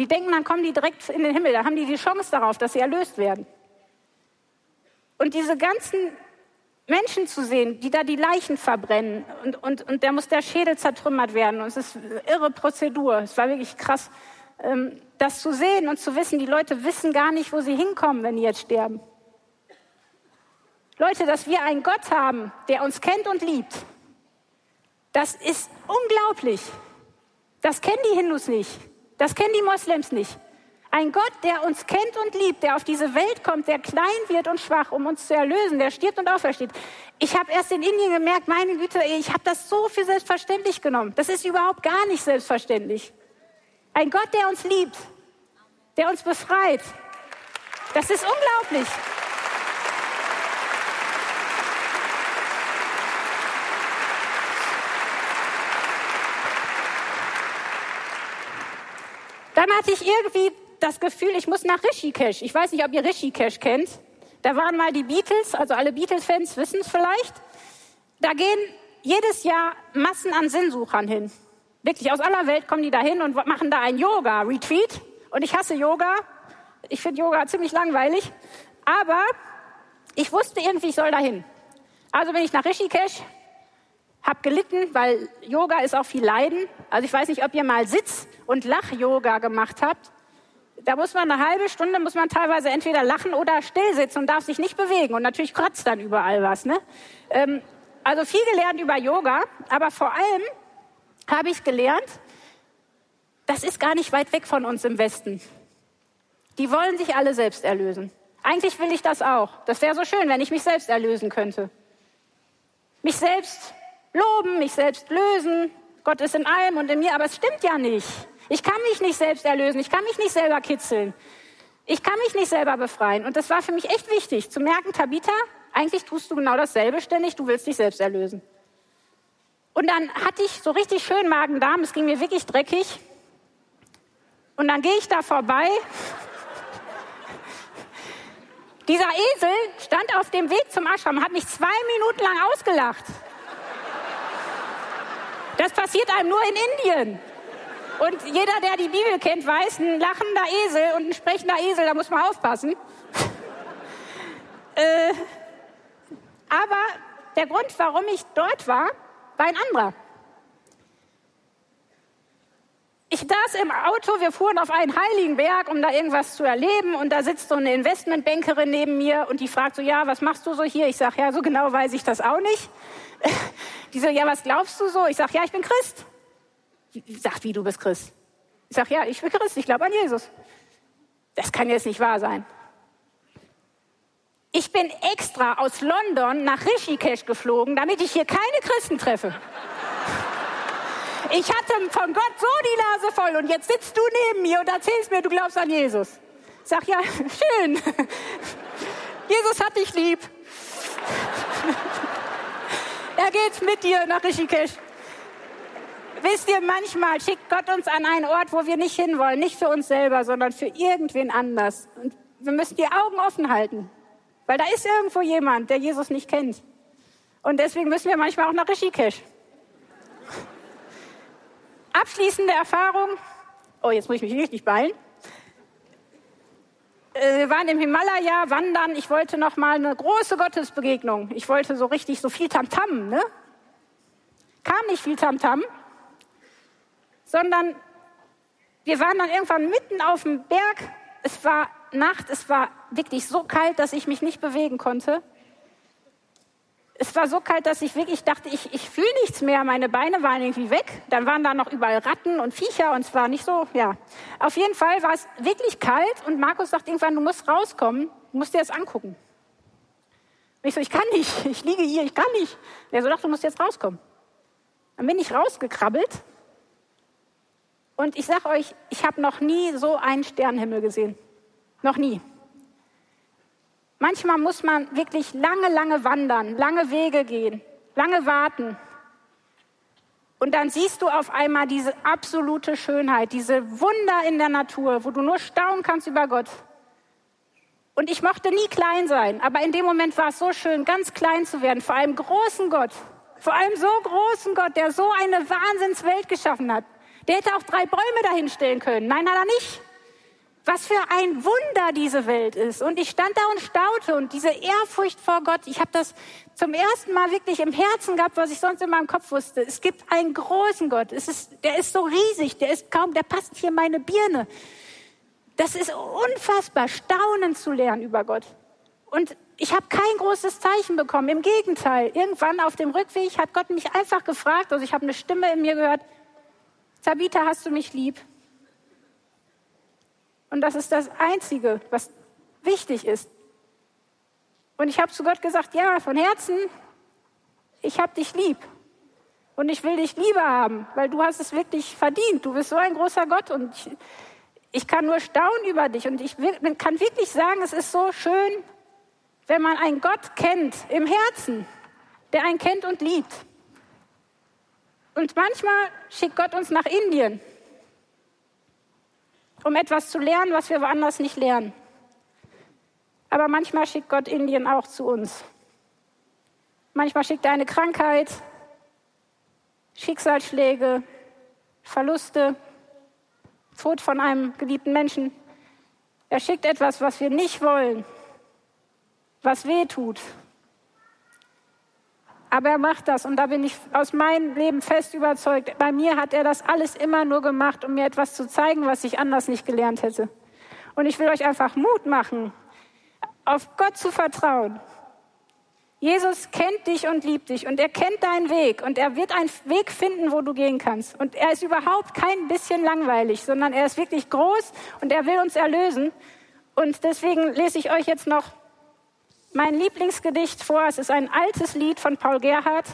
Die denken, dann kommen die direkt in den Himmel, da haben die die Chance darauf, dass sie erlöst werden. Und diese ganzen Menschen zu sehen, die da die Leichen verbrennen und, und, und da muss der Schädel zertrümmert werden und es ist eine irre Prozedur. Es war wirklich krass, ähm, das zu sehen und zu wissen, die Leute wissen gar nicht, wo sie hinkommen, wenn die jetzt sterben. Leute, dass wir einen Gott haben, der uns kennt und liebt, das ist unglaublich. Das kennen die Hindus nicht. Das kennen die Moslems nicht. Ein Gott, der uns kennt und liebt, der auf diese Welt kommt, der klein wird und schwach, um uns zu erlösen, der stirbt und aufersteht. Ich habe erst in Indien gemerkt, meine Güte, ich habe das so für selbstverständlich genommen. Das ist überhaupt gar nicht selbstverständlich. Ein Gott, der uns liebt, der uns befreit. Das ist unglaublich. Dann hatte ich irgendwie das Gefühl, ich muss nach Rishikesh. Ich weiß nicht, ob ihr Rishikesh kennt. Da waren mal die Beatles, also alle Beatles-Fans wissen es vielleicht. Da gehen jedes Jahr Massen an Sinnsuchern hin. Wirklich aus aller Welt kommen die da hin und machen da ein Yoga-Retreat. Und ich hasse Yoga. Ich finde Yoga ziemlich langweilig. Aber ich wusste irgendwie, ich soll da hin. Also bin ich nach Rishikesh, hab gelitten, weil Yoga ist auch viel Leiden. Also ich weiß nicht, ob ihr mal Sitz- und Lach-Yoga gemacht habt. Da muss man eine halbe Stunde, muss man teilweise entweder lachen oder still sitzen und darf sich nicht bewegen. Und natürlich kratzt dann überall was. Ne? Ähm, also viel gelernt über Yoga, aber vor allem habe ich gelernt, das ist gar nicht weit weg von uns im Westen. Die wollen sich alle selbst erlösen. Eigentlich will ich das auch. Das wäre so schön, wenn ich mich selbst erlösen könnte. Mich selbst loben, mich selbst lösen. Gott ist in allem und in mir, aber es stimmt ja nicht. Ich kann mich nicht selbst erlösen, ich kann mich nicht selber kitzeln. Ich kann mich nicht selber befreien. Und das war für mich echt wichtig, zu merken, Tabitha, eigentlich tust du genau dasselbe ständig, du willst dich selbst erlösen. Und dann hatte ich so richtig schön Magen-Darm, es ging mir wirklich dreckig. Und dann gehe ich da vorbei. Dieser Esel stand auf dem Weg zum Ashram, hat mich zwei Minuten lang ausgelacht. Das passiert einem nur in Indien. Und jeder, der die Bibel kennt, weiß, ein lachender Esel und ein sprechender Esel, da muss man aufpassen. äh, aber der Grund, warum ich dort war, war ein anderer. Ich saß im Auto, wir fuhren auf einen heiligen Berg, um da irgendwas zu erleben. Und da sitzt so eine Investmentbankerin neben mir und die fragt so, ja, was machst du so hier? Ich sage, ja, so genau weiß ich das auch nicht. Die so, ja, was glaubst du so? Ich sage, ja, ich bin Christ. Ich sag, wie du bist Christ? Ich sag, ja, ich bin Christ, ich glaube an Jesus. Das kann jetzt nicht wahr sein. Ich bin extra aus London nach Rishikesh geflogen, damit ich hier keine Christen treffe. Ich hatte von Gott so die Nase voll und jetzt sitzt du neben mir und erzählst mir, du glaubst an Jesus. Ich sag, ja, schön. Jesus hat dich lieb. Er geht mit dir nach Rishikesh. Wisst ihr, manchmal schickt Gott uns an einen Ort, wo wir nicht hinwollen. Nicht für uns selber, sondern für irgendwen anders. Und wir müssen die Augen offen halten. Weil da ist irgendwo jemand, der Jesus nicht kennt. Und deswegen müssen wir manchmal auch nach Rishikesh. Abschließende Erfahrung. Oh, jetzt muss ich mich richtig beeilen. Äh, wir waren im Himalaya wandern. Ich wollte noch mal eine große Gottesbegegnung. Ich wollte so richtig so viel Tamtam, -Tam, ne? Kam nicht viel Tamtam. -Tam sondern wir waren dann irgendwann mitten auf dem Berg. Es war Nacht, es war wirklich so kalt, dass ich mich nicht bewegen konnte. Es war so kalt, dass ich wirklich dachte, ich, ich fühle nichts mehr. Meine Beine waren irgendwie weg. Dann waren da noch überall Ratten und Viecher und es war nicht so, ja. Auf jeden Fall war es wirklich kalt und Markus sagt irgendwann, du musst rauskommen, du musst dir das angucken. Und ich so, ich kann nicht, ich liege hier, ich kann nicht. Er so, doch, du musst jetzt rauskommen. Dann bin ich rausgekrabbelt und ich sage euch, ich habe noch nie so einen Sternenhimmel gesehen. Noch nie. Manchmal muss man wirklich lange, lange wandern, lange Wege gehen, lange warten. Und dann siehst du auf einmal diese absolute Schönheit, diese Wunder in der Natur, wo du nur staunen kannst über Gott. Und ich mochte nie klein sein, aber in dem Moment war es so schön, ganz klein zu werden, vor einem großen Gott, vor einem so großen Gott, der so eine Wahnsinnswelt geschaffen hat. Der hätte auch drei Bäume dahinstellen können. Nein, hat er nicht. Was für ein Wunder diese Welt ist. Und ich stand da und staute und diese Ehrfurcht vor Gott, ich habe das zum ersten Mal wirklich im Herzen gehabt, was ich sonst in meinem Kopf wusste. Es gibt einen großen Gott. Es ist, der ist so riesig, der ist kaum, der passt hier meine Birne. Das ist unfassbar, staunen zu lernen über Gott. Und ich habe kein großes Zeichen bekommen. Im Gegenteil, irgendwann auf dem Rückweg hat Gott mich einfach gefragt, also ich habe eine Stimme in mir gehört, Tabitha, hast du mich lieb? Und das ist das Einzige, was wichtig ist. Und ich habe zu Gott gesagt, ja, von Herzen, ich habe dich lieb. Und ich will dich lieber haben, weil du hast es wirklich verdient. Du bist so ein großer Gott und ich, ich kann nur staunen über dich. Und ich kann wirklich sagen, es ist so schön, wenn man einen Gott kennt im Herzen, der einen kennt und liebt. Und manchmal schickt Gott uns nach Indien, um etwas zu lernen, was wir woanders nicht lernen. Aber manchmal schickt Gott Indien auch zu uns. Manchmal schickt er eine Krankheit, Schicksalsschläge, Verluste, Tod von einem geliebten Menschen. Er schickt etwas, was wir nicht wollen, was weh tut, aber er macht das und da bin ich aus meinem Leben fest überzeugt. Bei mir hat er das alles immer nur gemacht, um mir etwas zu zeigen, was ich anders nicht gelernt hätte. Und ich will euch einfach Mut machen, auf Gott zu vertrauen. Jesus kennt dich und liebt dich und er kennt deinen Weg und er wird einen Weg finden, wo du gehen kannst. Und er ist überhaupt kein bisschen langweilig, sondern er ist wirklich groß und er will uns erlösen. Und deswegen lese ich euch jetzt noch mein Lieblingsgedicht vor. Es ist ein altes Lied von Paul Gerhardt.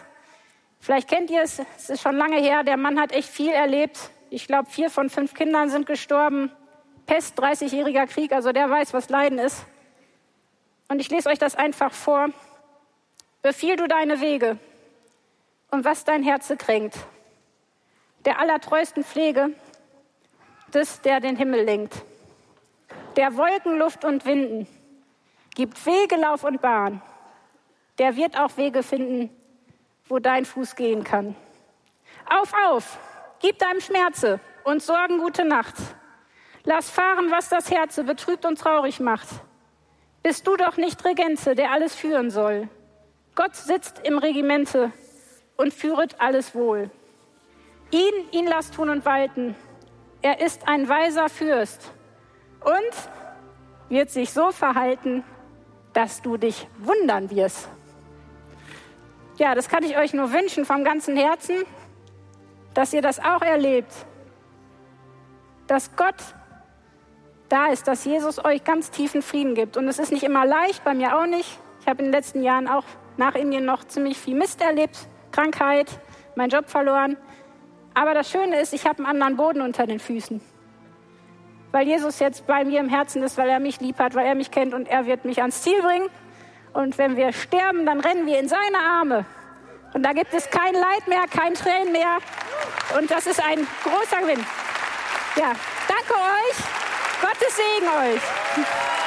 Vielleicht kennt ihr es, es ist schon lange her. Der Mann hat echt viel erlebt. Ich glaube, vier von fünf Kindern sind gestorben. Pest, 30-jähriger Krieg, also der weiß, was Leiden ist. Und ich lese euch das einfach vor. Befiehl du deine Wege und was dein Herze kränkt. Der allertreuesten Pflege des, der den Himmel lenkt. Der Wolken, Luft und Winden gibt Wege, Lauf und Bahn. Der wird auch Wege finden, wo dein Fuß gehen kann. Auf, auf, gib deinem Schmerze und Sorgen gute Nacht. Lass fahren, was das Herze betrübt und traurig macht. Bist du doch nicht Regenze, der alles führen soll. Gott sitzt im Regimente und führet alles wohl. Ihn, ihn lasst tun und walten. Er ist ein weiser Fürst und wird sich so verhalten, dass du dich wundern wirst. Ja, das kann ich euch nur wünschen vom ganzen Herzen, dass ihr das auch erlebt, dass Gott da ist, dass Jesus euch ganz tiefen Frieden gibt. Und es ist nicht immer leicht, bei mir auch nicht. Ich habe in den letzten Jahren auch nach Indien noch ziemlich viel Mist erlebt, Krankheit, meinen Job verloren. Aber das Schöne ist, ich habe einen anderen Boden unter den Füßen. Weil Jesus jetzt bei mir im Herzen ist, weil er mich lieb hat, weil er mich kennt und er wird mich ans Ziel bringen. Und wenn wir sterben, dann rennen wir in seine Arme. Und da gibt es kein Leid mehr, kein Tränen mehr. Und das ist ein großer Gewinn. Ja, danke euch. Gottes Segen euch.